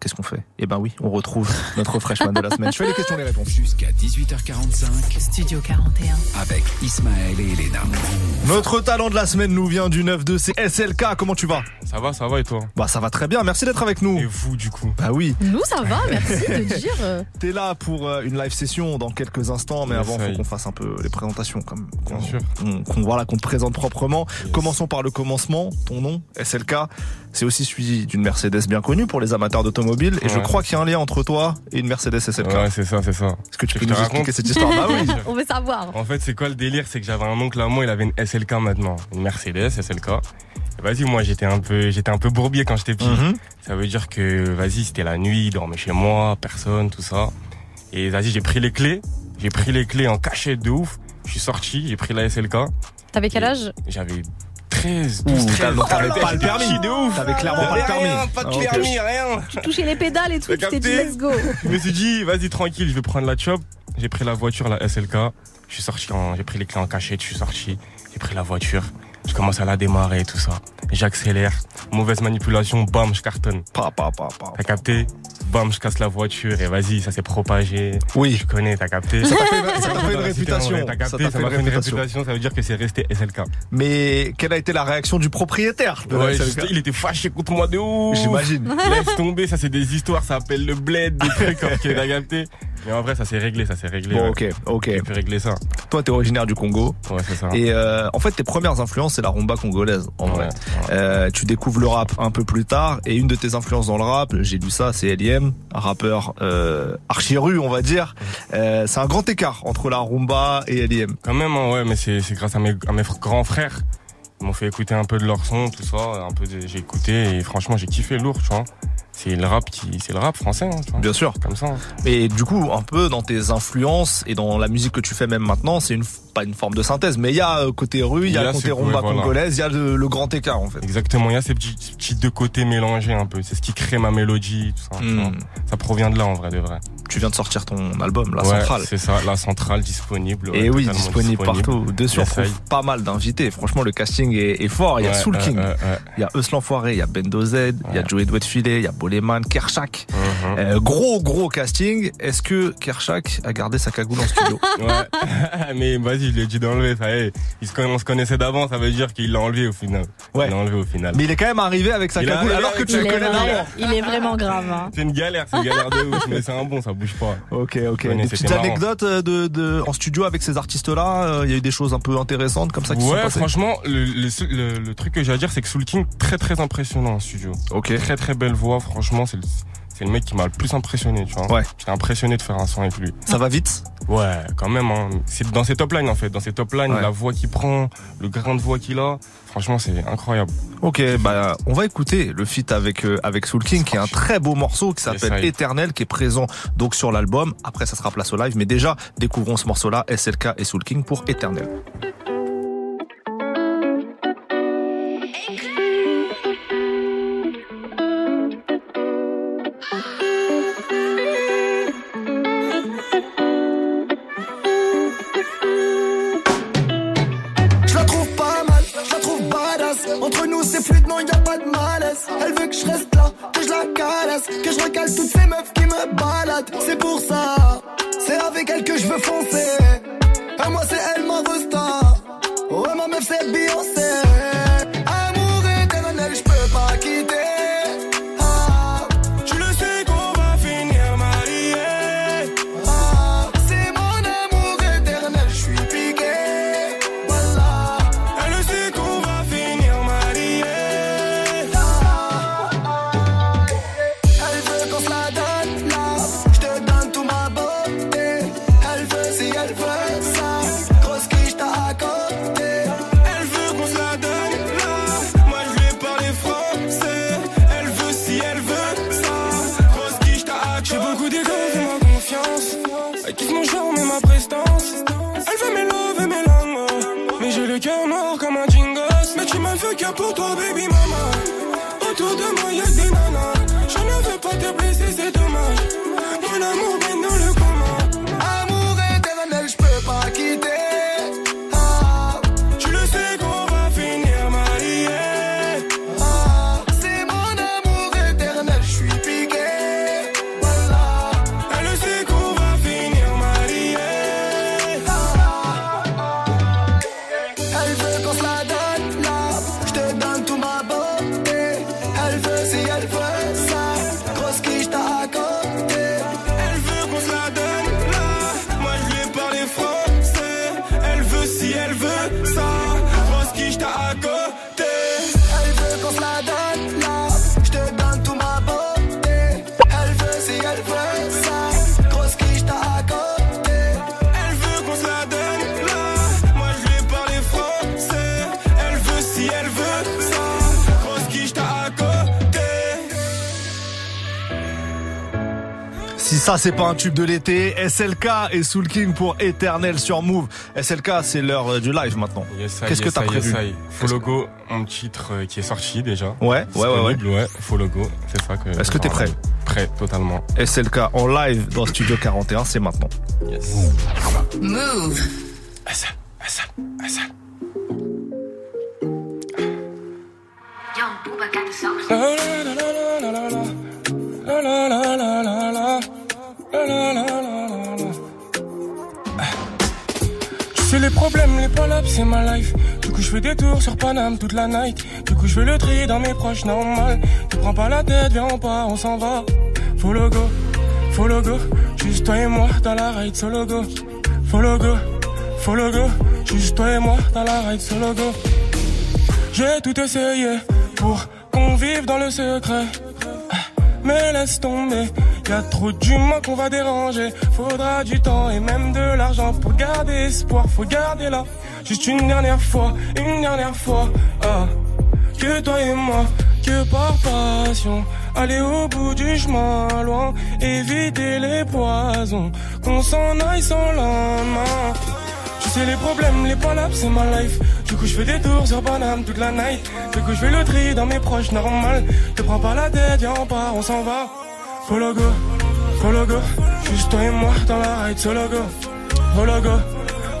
Speaker 3: qu'est-ce qu'on fait? Eh ben oui, on retrouve notre freshman de la semaine. Je fais les questions, les réponses.
Speaker 11: Jusqu'à 18h45
Speaker 2: Studio 41.
Speaker 11: avec Ismaël et Elena.
Speaker 3: Notre talent de la semaine nous vient du 9-2, c'est SLK. Comment tu vas?
Speaker 29: Ça va, ça va et toi?
Speaker 3: Bah ça va très bien, merci d'être avec nous. Et
Speaker 29: vous du coup?
Speaker 3: Bah oui.
Speaker 5: Nous, ça va, merci de dire.
Speaker 3: T'es là pour euh, une live session dans quelques instants, mais
Speaker 29: Yes,
Speaker 3: avant, faut qu'on fasse un peu les présentations, comme qu'on,
Speaker 29: Bien sûr.
Speaker 3: qu'on- qu'on- voilà, qu'on te présente proprement. Commençons par le commencement. Ton nom, SLK, c'est aussi suivi d'une Mercedes bien connue pour les amateurs d'automobile, et je crois qu'il y a un lien entre toi et une Mercedes SLK.
Speaker 29: Ouais, c'est ça, c'est ça.
Speaker 3: Est-ce que tu
Speaker 29: Je
Speaker 3: peux
Speaker 29: te
Speaker 3: nous expliquer cette histoire Bah oui.
Speaker 5: On veut savoir.
Speaker 29: En fait, c'est quoi le délire? C'est que j'avais un oncle à moi, il avait une SLK maintenant, une Mercedes SLK. Vas-y, moi j'étais un peu, j'étais un peu bourbier quand j'étais petit.
Speaker 3: Mhm.
Speaker 29: Ça veut dire que, vas-y, c'était la nuit, il dormait chez moi, personne, tout ça. Et vas-y, j'ai pris les clés, j'ai pris les clés en cachette de ouf. Je suis sorti, j'ai pris la SLK.
Speaker 5: T'avais quel âge?
Speaker 29: J'avais 13,
Speaker 3: Ouh,
Speaker 29: 12,
Speaker 3: t'as-
Speaker 29: 13.
Speaker 3: donc t'avais pas le permis.
Speaker 29: de ouf.
Speaker 3: T'avais clairement pas le
Speaker 29: Rien,
Speaker 3: permis.
Speaker 29: Pas de
Speaker 3: Ah,
Speaker 29: permis, rien.
Speaker 5: Tu touchais les pédales et tout, tu t'es dit let's go.
Speaker 29: Je me suis dit, vas-y, tranquille, je vais prendre la chop. J'ai pris la voiture, la SLK. Je suis sorti, en- j'ai pris les clés en cachette, je suis sorti. J'ai pris la voiture. Je commence à la démarrer et tout ça. J'accélère. Mauvaise manipulation, bam, je cartonne.
Speaker 3: Pa, pa, pa, pa.
Speaker 29: T'as capté? Bam, je casse la voiture et vas-y, ça s'est propagé.
Speaker 3: Oui.
Speaker 29: Je connais, t'as capté
Speaker 3: Ça t'a fait- ça t'a fait une réputation.
Speaker 29: vrai, capté,
Speaker 3: t'a
Speaker 29: ça
Speaker 3: fait
Speaker 29: m'a
Speaker 3: une
Speaker 29: fait une
Speaker 3: réputation.
Speaker 29: Ça veut dire que c'est resté SLK.
Speaker 3: Mais quelle a été la réaction du propriétaire de la
Speaker 29: Ouais,
Speaker 3: SLK
Speaker 29: juste, il était fâché contre moi de ouf.
Speaker 3: J'imagine.
Speaker 29: Laisse tomber, ça c'est des histoires, ça appelle le bled, des trucs, ok, t'as capté. Mais en vrai, ça s'est réglé, ça s'est réglé.
Speaker 3: Bon,
Speaker 29: ouais.
Speaker 3: ok, ok.
Speaker 29: J'ai pu régler ça.
Speaker 3: Toi, t'es originaire du Congo.
Speaker 29: Ouais, c'est ça.
Speaker 3: Et euh, en fait, tes premières influences, c'est la rumba congolaise, en vrai. Euh, tu découvres le rap un peu plus tard, et une de tes influences dans le rap, j'ai lu ça, c'est L.I.M., un rappeur euh, archi-ru, on va dire. Euh, c'est un grand écart entre la rumba et L.I.M.
Speaker 29: Quand même, hein, ouais, mais c'est c'est grâce à mes, à mes fr- grands frères. Ils m'ont fait écouter un peu de leur son, tout ça, un peu j'ai écouté et franchement j'ai kiffé lourd, tu vois. C'est le rap qui, c'est le rap français. hein.
Speaker 3: Bien sûr.
Speaker 29: Comme ça. hein.
Speaker 3: Et du coup, un peu dans tes influences et dans la musique que tu fais même maintenant, c'est une pas une forme de synthèse, mais il y a euh, côté rue, il y a, côté rumba
Speaker 29: voilà.
Speaker 3: congolaise, il y a le, le grand écart en fait.
Speaker 29: Exactement, il y a ces petits, deux côtés mélangés un peu. C'est ce qui crée ma mélodie, tout ça.
Speaker 3: Hmm.
Speaker 29: Ça provient de là, en vrai, de vrai.
Speaker 3: Tu viens de sortir ton album, La
Speaker 29: Ouais,
Speaker 3: Centrale.
Speaker 29: C'est ça, la centrale disponible.
Speaker 3: Et oui,
Speaker 29: totalement
Speaker 3: disponible, partout. Trouve
Speaker 29: I.
Speaker 3: pas mal d'invités. Franchement, le casting est, est fort. Il y a
Speaker 29: Ouais,
Speaker 3: Soul King, il y a Eus l'Enfoiré, il y a Bendo Z, il y a Joey Filet, il y a Boleman, Kershak.
Speaker 29: Mhm.
Speaker 3: Euh, gros, gros casting. Est-ce que Kershak a gardé sa cagoule en studio
Speaker 29: Ouais. mais vas-y, je l'ai dit d'enlever, ça y est. Il on se connaissait d'avant, ça veut dire qu'il l'a enlevé au final.
Speaker 3: Ouais.
Speaker 29: Il l'a enlevé au final.
Speaker 3: Mais il est quand même arrivé avec sa
Speaker 29: Il
Speaker 3: cagoule alors que tu le
Speaker 5: Il est,
Speaker 3: connais d'avant.
Speaker 5: il est vraiment grave. hein.
Speaker 29: C'est une galère, c'est une galère de ouf, mais c'est un bon, ça bouge pas.
Speaker 3: Ok, ok. Des petites anecdotes euh, de, de, en studio avec ces artistes-là. euh, Il y a eu des choses un peu intéressantes comme ça qui se sont
Speaker 29: Ouais,
Speaker 3: passées.
Speaker 29: franchement, le, le, le- le truc que j'ai à dire, c'est que Soul King, très très impressionnant en studio.
Speaker 3: Ok.
Speaker 29: Très très belle voix, franchement, c'est le, c'est le mec qui m'a le plus impressionné, tu vois.
Speaker 3: Ouais.
Speaker 29: J'étais impressionné de faire un son avec lui.
Speaker 3: Ça va vite?
Speaker 29: Ouais, quand même, hein. C'est dans ses top lines, en fait. Dans ses top lines,
Speaker 3: Ouais.
Speaker 29: la voix qu'il prend, le grain de voix qu'il a, franchement, c'est incroyable.
Speaker 3: Ok, bah on va écouter le feat avec euh, avec Soul King, qui est un très beau morceau qui s'appelle. Éternel, qui est présent donc sur l'album. Après, ça sera place au live, mais déjà découvrons ce morceau-là, SLK et Soul King pour Éternel.
Speaker 37: Elle veut que je reste là, que je la caresse, que je recale toutes ces meufs qui me baladent. C'est pour ça, c'est avec elle que je veux foncer. Et moi c'est elle ma resta. Ouais ma meuf c'est Beyoncé. C'est
Speaker 38: pas
Speaker 3: un tube de l'été, SLK et Soul King pour Éternel sur Move. SLK c'est l'heure euh, du live maintenant.
Speaker 29: Yes, I,
Speaker 3: Qu'est-ce que t'as prévu
Speaker 29: yes, I. Faux logo, un titre euh, qui est sorti déjà.
Speaker 3: Ouais, ouais, ouais, ouais.
Speaker 29: Faux logo, c'est ça que.
Speaker 3: Est-ce que t'es prêt
Speaker 29: Prêt, totalement.
Speaker 3: SLK en live dans Studio 41, c'est maintenant.
Speaker 29: Yes.
Speaker 39: Move.
Speaker 38: La la la la la la la. La la la la la la. La la la la la sais les problèmes, les palabres, c'est ma life. Du coup, je fais des tours sur Paname toute la night. Du coup, je fais le tri dans mes proches, normal. Tu prends pas la tête, viens, on part, on s'en va. Faux logo, faux logo. Juste toi et moi dans la ride solo go. Faux logo, faux logo. Juste toi et moi dans la ride solo go. J'ai tout essayé pour qu'on vive dans le secret. Mais laisse tomber, y a trop d'humains qu'on va déranger. Faudra du temps et même de l'argent pour garder espoir. Faut garder là, juste une dernière fois, une dernière fois. Ah, que toi et moi, que par passion. aller au bout du chemin, loin, éviter les poisons, qu'on s'en aille sans lendemain. Tu sais les problèmes, les palabres, c'est ma life. Du coup je fais des tours sur Paname toute la night. Du coup je fais le tri dans mes proches, normal. Te prends pas la tête, viens on part, on s'en va. Follow go, follow go. Juste toi et moi dans la ride solo go. Follow go,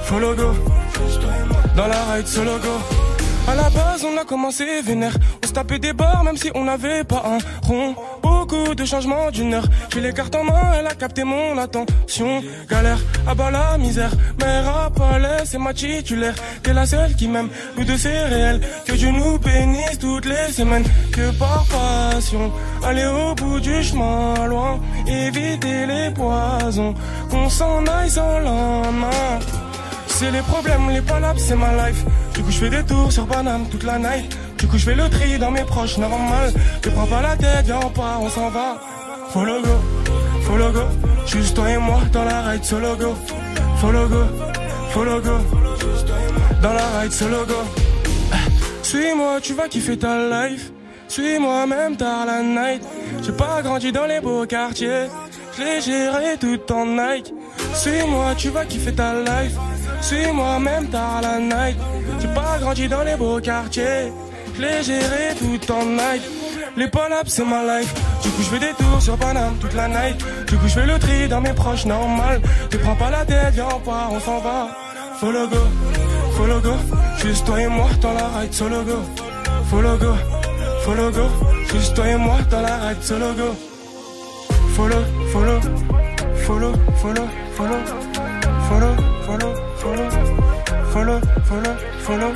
Speaker 38: follow go. Dans la ride solo go. À la base, on a commencé vénère. On se tapait des barres, même si on n'avait pas un rond. Beaucoup de changements d'une heure. J'ai les cartes en main, elle a capté mon attention. Galère, à bas la misère. Mère à palais, c'est ma titulaire. T'es la seule qui m'aime, deux c'est réel. Que Dieu nous bénisse toutes les semaines. Que par passion, aller au bout du chemin, loin. Éviter les poisons. Qu'on s'en aille sans lendemain. C'est les problèmes, les palabres, c'est ma life. Du coup, je fais des tours sur Paname toute la night. Du coup, je fais le tri dans mes proches, normal. Te prends pas la tête, viens, on part, on s'en va. Follow go, follow go. Juste toi et moi dans la ride solo go. Follow go, follow go. Dans la ride solo go. Suis-moi, tu vas kiffer ta life. Suis-moi même tard la night. J'ai pas grandi dans les beaux quartiers. Je l'ai géré tout en Nike. Suis-moi, tu vas kiffer ta life. Suis-moi même tard la night. J'ai pas grandi dans les beaux quartiers. Je l'ai géré tout en night. Les palabres, c'est ma life. Du coup, je fais des tours sur Paname toute la night. Du coup, je fais le tri dans mes proches, normal. Tu prends pas la tête, viens, on on s'en va. Follow go, follow go. Juste toi et moi dans la ride solo go. Follow go, follow go. Juste toi et moi dans la ride solo go. Follow, follow, follow, follow, follow, follow, follow, follow, follow, follow.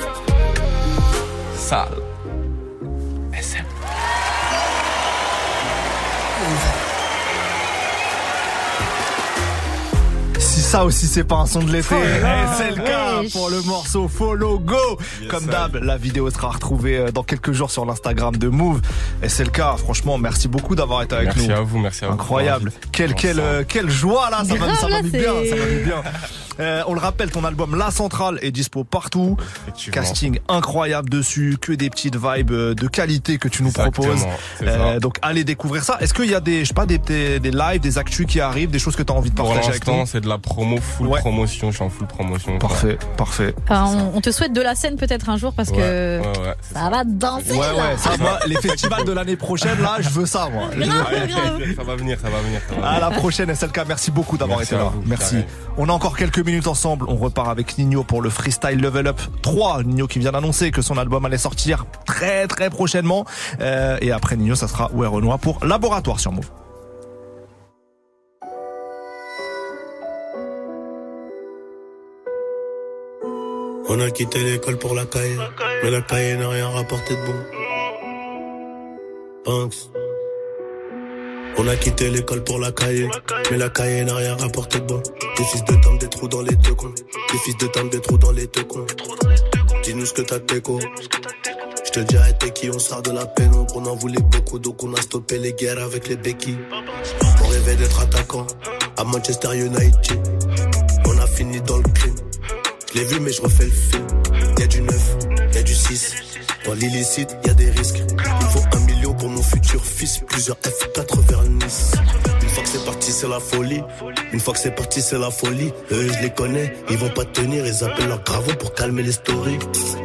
Speaker 38: Sale. SM.
Speaker 3: Ça aussi c'est pas un son de l'été, eh, c'est le cas
Speaker 5: wesh.
Speaker 3: pour le morceau Follow Go. Comme d'hab, la vidéo sera retrouvée euh, dans quelques jours sur l'Instagram de Move. Et c'est le cas, franchement, merci beaucoup d'avoir été avec
Speaker 38: Merci
Speaker 3: nous.
Speaker 38: à vous, merci à vous.
Speaker 3: Incroyable. Quelle, quelle, euh, quelle joie là, ça va, ça va bien, ça va bien. Euh, on le rappelle, ton album La Centrale est dispo partout. Casting incroyable dessus, que des petites vibes euh, de qualité que tu nous
Speaker 38: Exactement,
Speaker 3: proposes.
Speaker 38: ça.
Speaker 3: donc allez découvrir ça. Est-ce qu'il y a des, je sais pas, des, des, des lives, des actus qui arrivent, des choses que tu as envie de
Speaker 38: Pour
Speaker 3: partager avec
Speaker 38: l'instant,
Speaker 3: nous?
Speaker 38: c'est de la promo, full promotion. Je suis en full promotion.
Speaker 3: Parfait, parfait.
Speaker 5: Enfin, on, on te souhaite de la scène peut-être un jour parce que
Speaker 38: Ouais, ouais, ouais,
Speaker 5: ça va danser
Speaker 3: Ouais,
Speaker 5: là.
Speaker 3: ouais, ça, moi, les festivals de l'année prochaine, là, je veux ça, moi.
Speaker 5: Grave, grave.
Speaker 38: Ça va venir, ça va venir. ça va
Speaker 3: À la prochaine, SLK. Merci beaucoup d'avoir été
Speaker 38: à
Speaker 3: là.
Speaker 38: vous,
Speaker 3: Merci. On a encore quelques minutes ensemble. On repart avec Nino pour le Freestyle Level Up 3. Nino qui vient d'annoncer que son album allait sortir très, très prochainement. Euh, et après Nino, ça sera Ouais Renoir pour Laboratoire sur Move.
Speaker 32: On a quitté l'école pour la caille, mais la caille n'a rien rapporté de bon. Banks. On a quitté l'école pour la caille, mais la caille n'a rien rapporté de bon. Des fils de dame, des trous dans les deux cons. Des fils de dame, des trous dans les deux cons. Dis-nous ce que t'as d'écho. Je te dirai t'es qui, on sort de la pénombre. On en voulait beaucoup, donc on a stoppé les guerres avec les béquilles. On rêvait d'être attaquant à Manchester United. On a fini dans. Je l'ai vu, mais je refais le film. Y'a du neuf, y'a du 6. Dans l'illicite, y'a des risques. Il faut un million pour mon futur fils. Plusieurs F4 vers Nice. Une fois que c'est parti, c'est la folie. Une fois que c'est parti, c'est la folie. Eux, je les connais, ils vont pas tenir. Ils appellent leur gravon pour calmer les stories.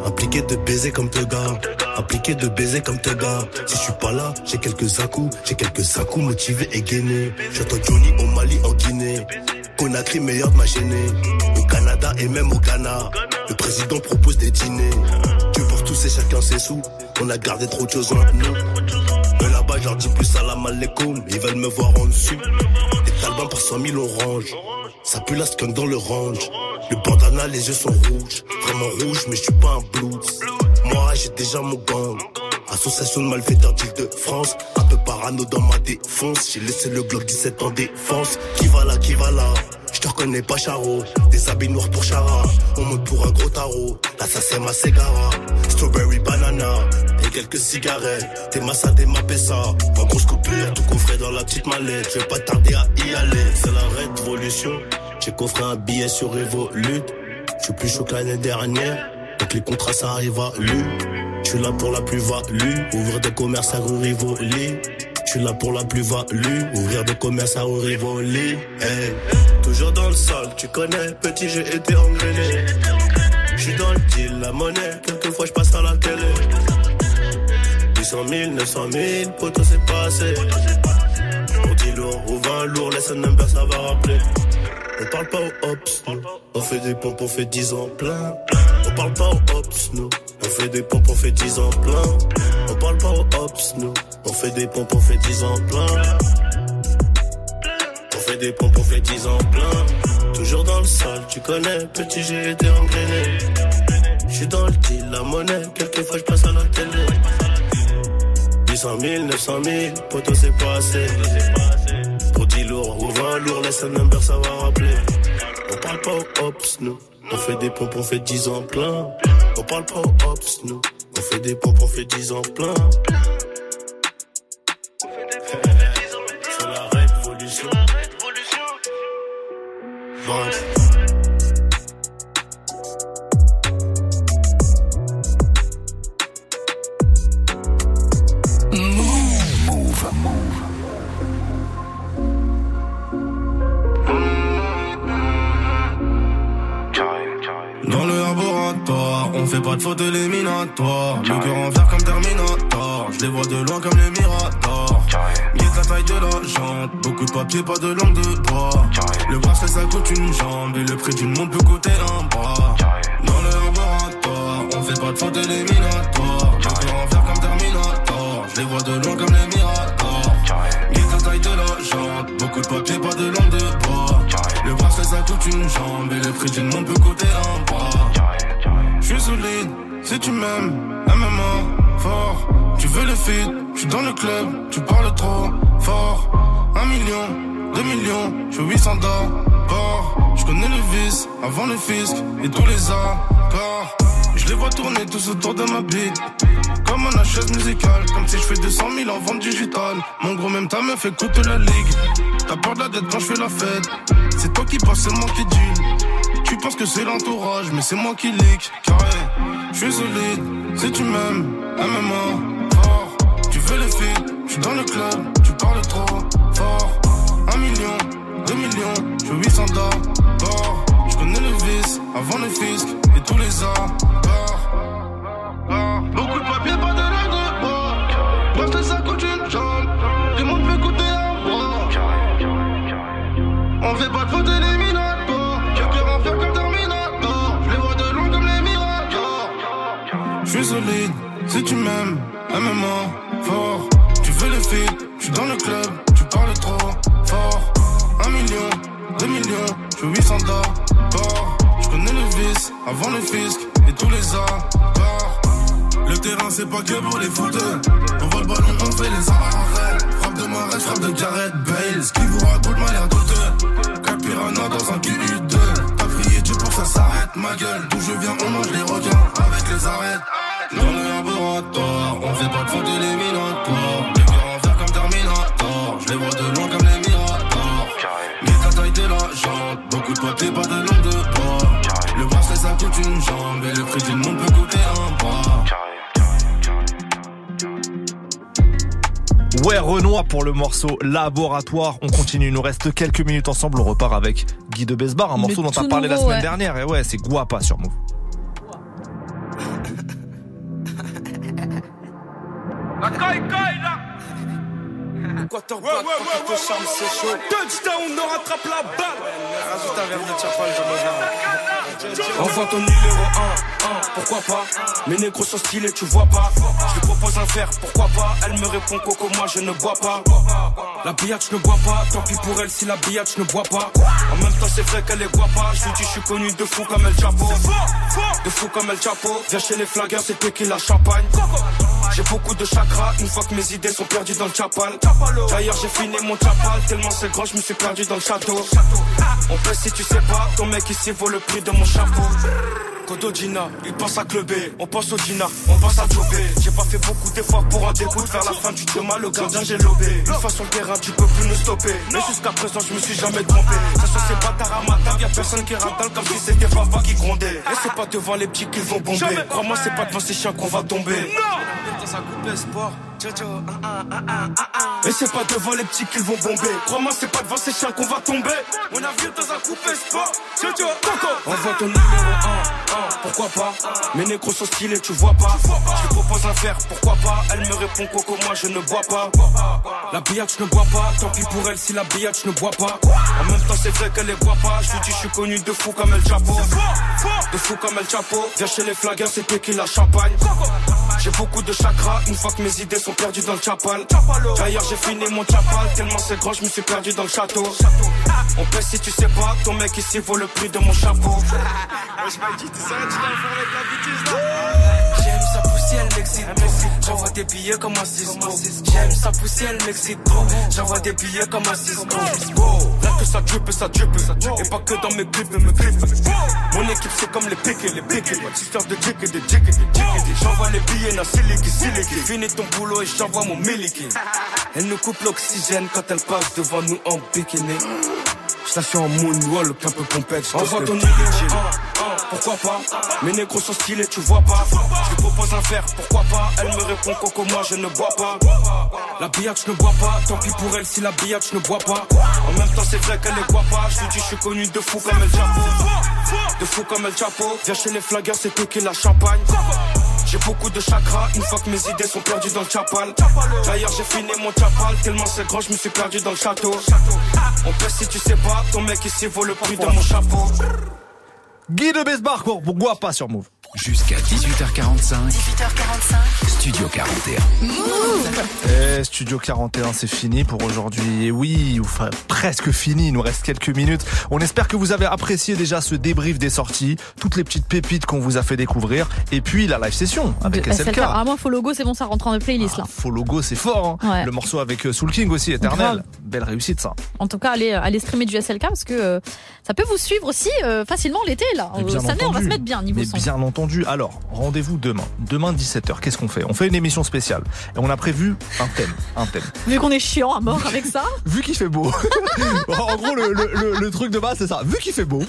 Speaker 32: Impliqué de baiser comme te gars. Impliqué de baiser comme te gars. Si je suis pas là, j'ai quelques à J'ai quelques à motivés et gainés. J'entends Johnny au Mali, en Guinée. Conakry, meilleur de ma gênée. Et même au Ghana. Le président propose des dîners. Dieu pour tous et chacun ses sous. On a gardé trop de choses en nous. Mais là-bas, je leur dis plus salam alaikum. Ils veulent me voir en dessous. Des talbans par 100 000 oranges. Ça pue la skunk dans le range. Le bandana, les yeux sont rouges. Vraiment rouges, mais je suis pas un blues. Moi, j'ai déjà mon gang. Association de malfaiteurs d'Île-de-France. Un peu parano dans ma défense. J'ai laissé le Glock 17 en défense. Qui va là, qui va là? Je te reconnais pas, Charo. Des habits noirs pour Chara. On monte pour un gros tarot. Là, ça c'est ma Segara. Strawberry banana. Et quelques cigarettes. T'es massa, t'es ma pessa. En grosse coupure, tout coffré dans la petite mallette. Je vais pas tarder à y aller. C'est la révolution. J'ai coffré un billet sur Revolut. Je suis plus chaud que l'année dernière. Donc les contrats, ça arrive à lui. Je suis là pour la plus-value. Ouvrir des commerces à Rivoli. Je
Speaker 20: suis là pour la plus-value, ouvrir des commerces à haut Rivoli. Hey. Toujours dans le sol, tu connais, petit j'ai été engrainé. Je suis dans le deal, la monnaie, quelquefois je passe à la télé. 800 000, 900 000, poteau c'est pas assez. On dit lourd ou 20 lourd, laisse un number, ça va rappeler. On parle pas aux ops. On fait des pompes, on fait 10 ans plein. On parle pas aux ops, nous. On fait des pompes, on fait 10 ans plein. On parle pas aux ops, nous. On fait des pompes, on fait 10 ans plein. On fait des pompes, on fait 10 ans plein. Toujours dans le sol, tu connais, petit j'ai été engrainé. J'suis dans le deal, la monnaie, quelquefois je passe à la télé. 800 000, 900 000, poteau c'est pas assez. Pour 10 lourds ou 20 lourds, laisse un number, ça va rappeler. On parle pas aux ops, nous. On fait des pompes, on fait 10 ans plein. On parle pas aux ops, nous. On fait des pompes, on fait 10 ans plein. C'est la révolution. Papier, pas de langue de bois. Le bracelet ça coûte une jambe. Et le prix d'une montre peut coûter un bras. Dans le laboratoire, on fait pas de faute éliminatoire. Le cœur en fer comme Terminator. Je les vois de loin comme les Miradors. Guide la taille de la jante. Beaucoup de papier, pas de langue de bois. Le bracelet ça coûte une jambe. Et le prix d'une montre peut coûter un bras. Je suis solide, si tu m'aimes, MMA, fort. Tu veux le feed, je suis dans le club, tu 2 millions, je 800 d'or. Je connais le vice, avant le fisc et tous les accords. Je les vois tourner tous autour de ma bite. Comme un chaise musical, comme si je fais 200 000 en vente digitale. Mon gros, même ta meuf écoute la ligue. T'as peur de la dette quand je fais la fête. C'est toi qui passes, c'est moi qui deal. Tu penses que c'est l'entourage, mais c'est moi qui leak. Carré, je suis solide, si tu m'aimes, MMA, fort. Tu veux les filles, je suis dans le club, tu parles trop fort. Un million, deux millions, je suis 800 d'abord. Je connais le vice, avant le fisc et tous les accords. Beaucoup de papier, pas de bois. Parce que ça coûte une jambe. Du monde peut coûter un bras. On fait pas de faute éliminatoire. Quelqu'un va faire comme Terminator. Je les vois de loin comme les Miradors. Je suis solide, si tu m'aimes, MMA, fort. Tu veux le feed, je suis dans le club, Un million, deux millions, je suis 800 d'abord. Je connais le vice, avant le fisc et tous les accords. Le terrain c'est pas que pour les footeux. On voit le ballon, on fait les arrêts. Frappe de Marais, frappe de Gareth Bale. Ce qui vous raconte m'a l'air douteux. Cap Piranha dans un QU2. T'as prié Dieu pour que ça s'arrête, ma gueule. D'où je viens, on mange les requins avec les arêtes. Dans le laboratoire, on fait pas de faute éliminatoire. Les cœurs en fer comme Terminator. Je les vois de loin comme de. Le bracelet ça coûte une jambe. Et le prix d'une montre peut coûter un bras.
Speaker 3: Ouais, Renoir pour le morceau Laboratoire. On continue, il nous reste quelques minutes ensemble. On repart avec Guy de Besbar, un morceau dont t'as parlé la semaine
Speaker 5: ouais.
Speaker 3: dernière. Et ouais, c'est Guapa sur Move.
Speaker 12: Équateur, ouais, ouais, ouais, ouais, c'est chaud. Touchdown, on rattrape la balle. Rajoute un verre de chapal, j'en ai Envoie ton numéro 1, 1, pourquoi pas? Mes négros sont stylés, tu vois pas. Je lui propose un verre, pourquoi pas? Elle me répond Coco, moi je ne bois pas. La billette, je ne bois pas Tant pis pour elle si la billette, je ne bois pas. En même temps, c'est vrai qu'elle est guapa. Je lui dis, je suis connu de fou comme El Chapo. De fou comme El Chapo. Viens chez les flaggers, c'est qui la champagne j'ai beaucoup de chakras, une fois que mes idées sont perdues dans le chapal. D'ailleurs, j'ai fini mon chapal, tellement c'est grand, je me suis perdu dans le château. On peut si tu sais pas, ton mec ici vaut le prix de mon chapeau. Kodo Gina, il pense à clubber, on pense au Gina, on pense à jobber. J'ai pas fait beaucoup d'efforts pour en découdre, vers la fin du chemin, le gardien j'ai lobé. Une fois sur le terrain, tu peux plus nous stopper. Mais jusqu'à présent, je me suis jamais trompé. Ça sont ces bâtards à ma table, y'a personne qui ratale comme si c'était papa qui grondait. Et c'est pas devant les petits qu'ils vont bomber. Crois-moi, c'est pas devant ces chiens qu'on va tomber. Non! Dans un couple sport, Jojo, un, un, un, un, un, un. Et c'est pas devant les petits qu'ils vont bomber. Crois-moi, c'est pas devant ces chiens qu'on va tomber. On a vu dans un coupé sport. C'est tu Envoie ton numéro 1, pourquoi pas? Mes négros sont stylés, tu vois pas. Je propose un verre, pourquoi pas? Elle me répond coco, moi je ne bois pas. La billette, je ne bois pas. Tant pis pour elle si la billette, je ne bois pas. En même temps, c'est vrai qu'elle les boit pas. Je lui dis, je suis connu de fou comme El Chapo. De fou comme El Chapo. Viens chez les flaggers, c'est qui la champagne. J'ai beaucoup de chakras, une fois que mes idées sont perdues dans le chapal. D'ailleurs, j'ai fini mon chapal, tellement c'est grand, je me suis perdu dans le château. On paie si tu sais pas, ton mec ici vaut le prix de mon chapeau. Elle m'excite J'envoie des billets comme un Cisco J'aime sa poussée, elle m'excite J'envoie des billets comme un Cisco Là que ça drip, ça drip Et pas que dans mes clips, mes clips. Mon équipe c'est comme les piquets, les piquets Histoire de jick et de jick et de jick J'envoie les billets, na siliki, siliki. Finis ton boulot et j'envoie mon miliki. Elle nous coupe l'oxygène quand elle passe devant nous en bikini. Station en moonwalk, un peu pompette. Envoie ton numéro 1, pourquoi pas. Mes négros sont stylés, tu vois pas. Je lui propose un verre, pourquoi pas. Elle me répond coco, moi je ne bois pas. La billette, je ne bois pas. Tant pis pour elle si la billette, je ne bois pas. En même temps, c'est vrai qu'elle ne boit pas. Je lui dis, je suis connu de fou comme El Chapo. De fou comme El Chapo. Viens chez les flaggers, c'est qui la champagne. J'ai beaucoup de chakras, une fois que mes idées sont perdues dans le chapal. D'ailleurs, j'ai fini mon chapal, tellement c'est grand, je me suis perdu dans le château. On peut si tu sais pas, ton mec ici vaut le prix de mon chapeau.
Speaker 3: Guy de Besbar pour pourquoi pas sur Move.
Speaker 4: Jusqu'à 18h45.
Speaker 2: 18h45.
Speaker 4: Studio 41.
Speaker 3: Eh, Studio 41, c'est fini pour aujourd'hui. Et oui, enfin, presque fini. Il nous reste quelques minutes. On espère que vous avez apprécié déjà ce débrief des sorties, toutes les petites pépites qu'on vous a fait découvrir, et puis la live session avec
Speaker 5: De
Speaker 3: SLK.
Speaker 5: Ah, moi, faux logo, c'est bon, ça rentre en playlist là.
Speaker 3: Faux logo, c'est fort. hein.
Speaker 5: Ouais.
Speaker 3: Le morceau avec euh, Soul King aussi, éternel. Belle réussite, ça.
Speaker 5: En tout cas, allez, allez streamer du SLK parce que euh, ça peut vous suivre aussi euh, facilement l'été là. Euh, année, on va se mettre bien niveau
Speaker 3: Mais
Speaker 5: son.
Speaker 3: bien entendu. Alors, rendez-vous demain. Demain 17h. Qu'est-ce qu'on fait? On fait une émission spéciale. Et on a prévu un thème. Un thème.
Speaker 5: Vu qu'on est chiant à mort avec ça?
Speaker 3: Vu qu'il fait beau. en gros, le, le- le- le truc de base, c'est ça. Vu qu'il fait beau.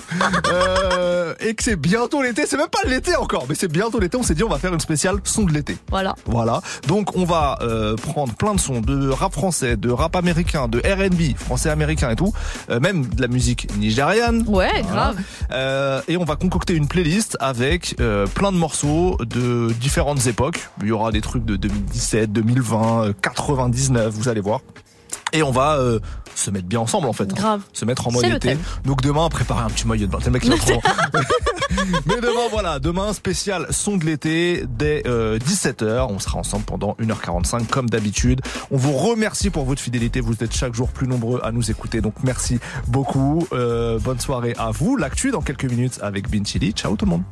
Speaker 3: euh, et que c'est bientôt l'été. C'est même pas l'été encore, mais c'est bientôt l'été. On s'est dit, on va faire une spéciale son de l'été.
Speaker 5: Voilà.
Speaker 3: Voilà. Donc on va euh, prendre plein de sons de rap français, de rap américain, de R&B français américain et tout, euh, même de la musique nigériane.
Speaker 5: Ouais, grave.
Speaker 3: Et on va concocter une playlist avec euh, plein de morceaux de différentes époques. Il y aura des trucs de 2017, 2020, euh, 99, vous allez voir. Et on va euh, se mettre bien ensemble en fait.
Speaker 5: Grave.
Speaker 3: Se mettre en mode été.
Speaker 5: thème.
Speaker 3: Donc demain, préparez un petit maillot de bain. C'est le mec qui va trop. Mais demain, voilà, demain spécial son de l'été dès 17h. On sera ensemble pendant 1h45 comme d'habitude. On vous remercie pour votre fidélité. Vous êtes chaque jour plus nombreux à nous écouter. Donc merci beaucoup. Euh, bonne soirée à vous. L'actu dans quelques minutes avec Bin Chili. Ciao tout le monde.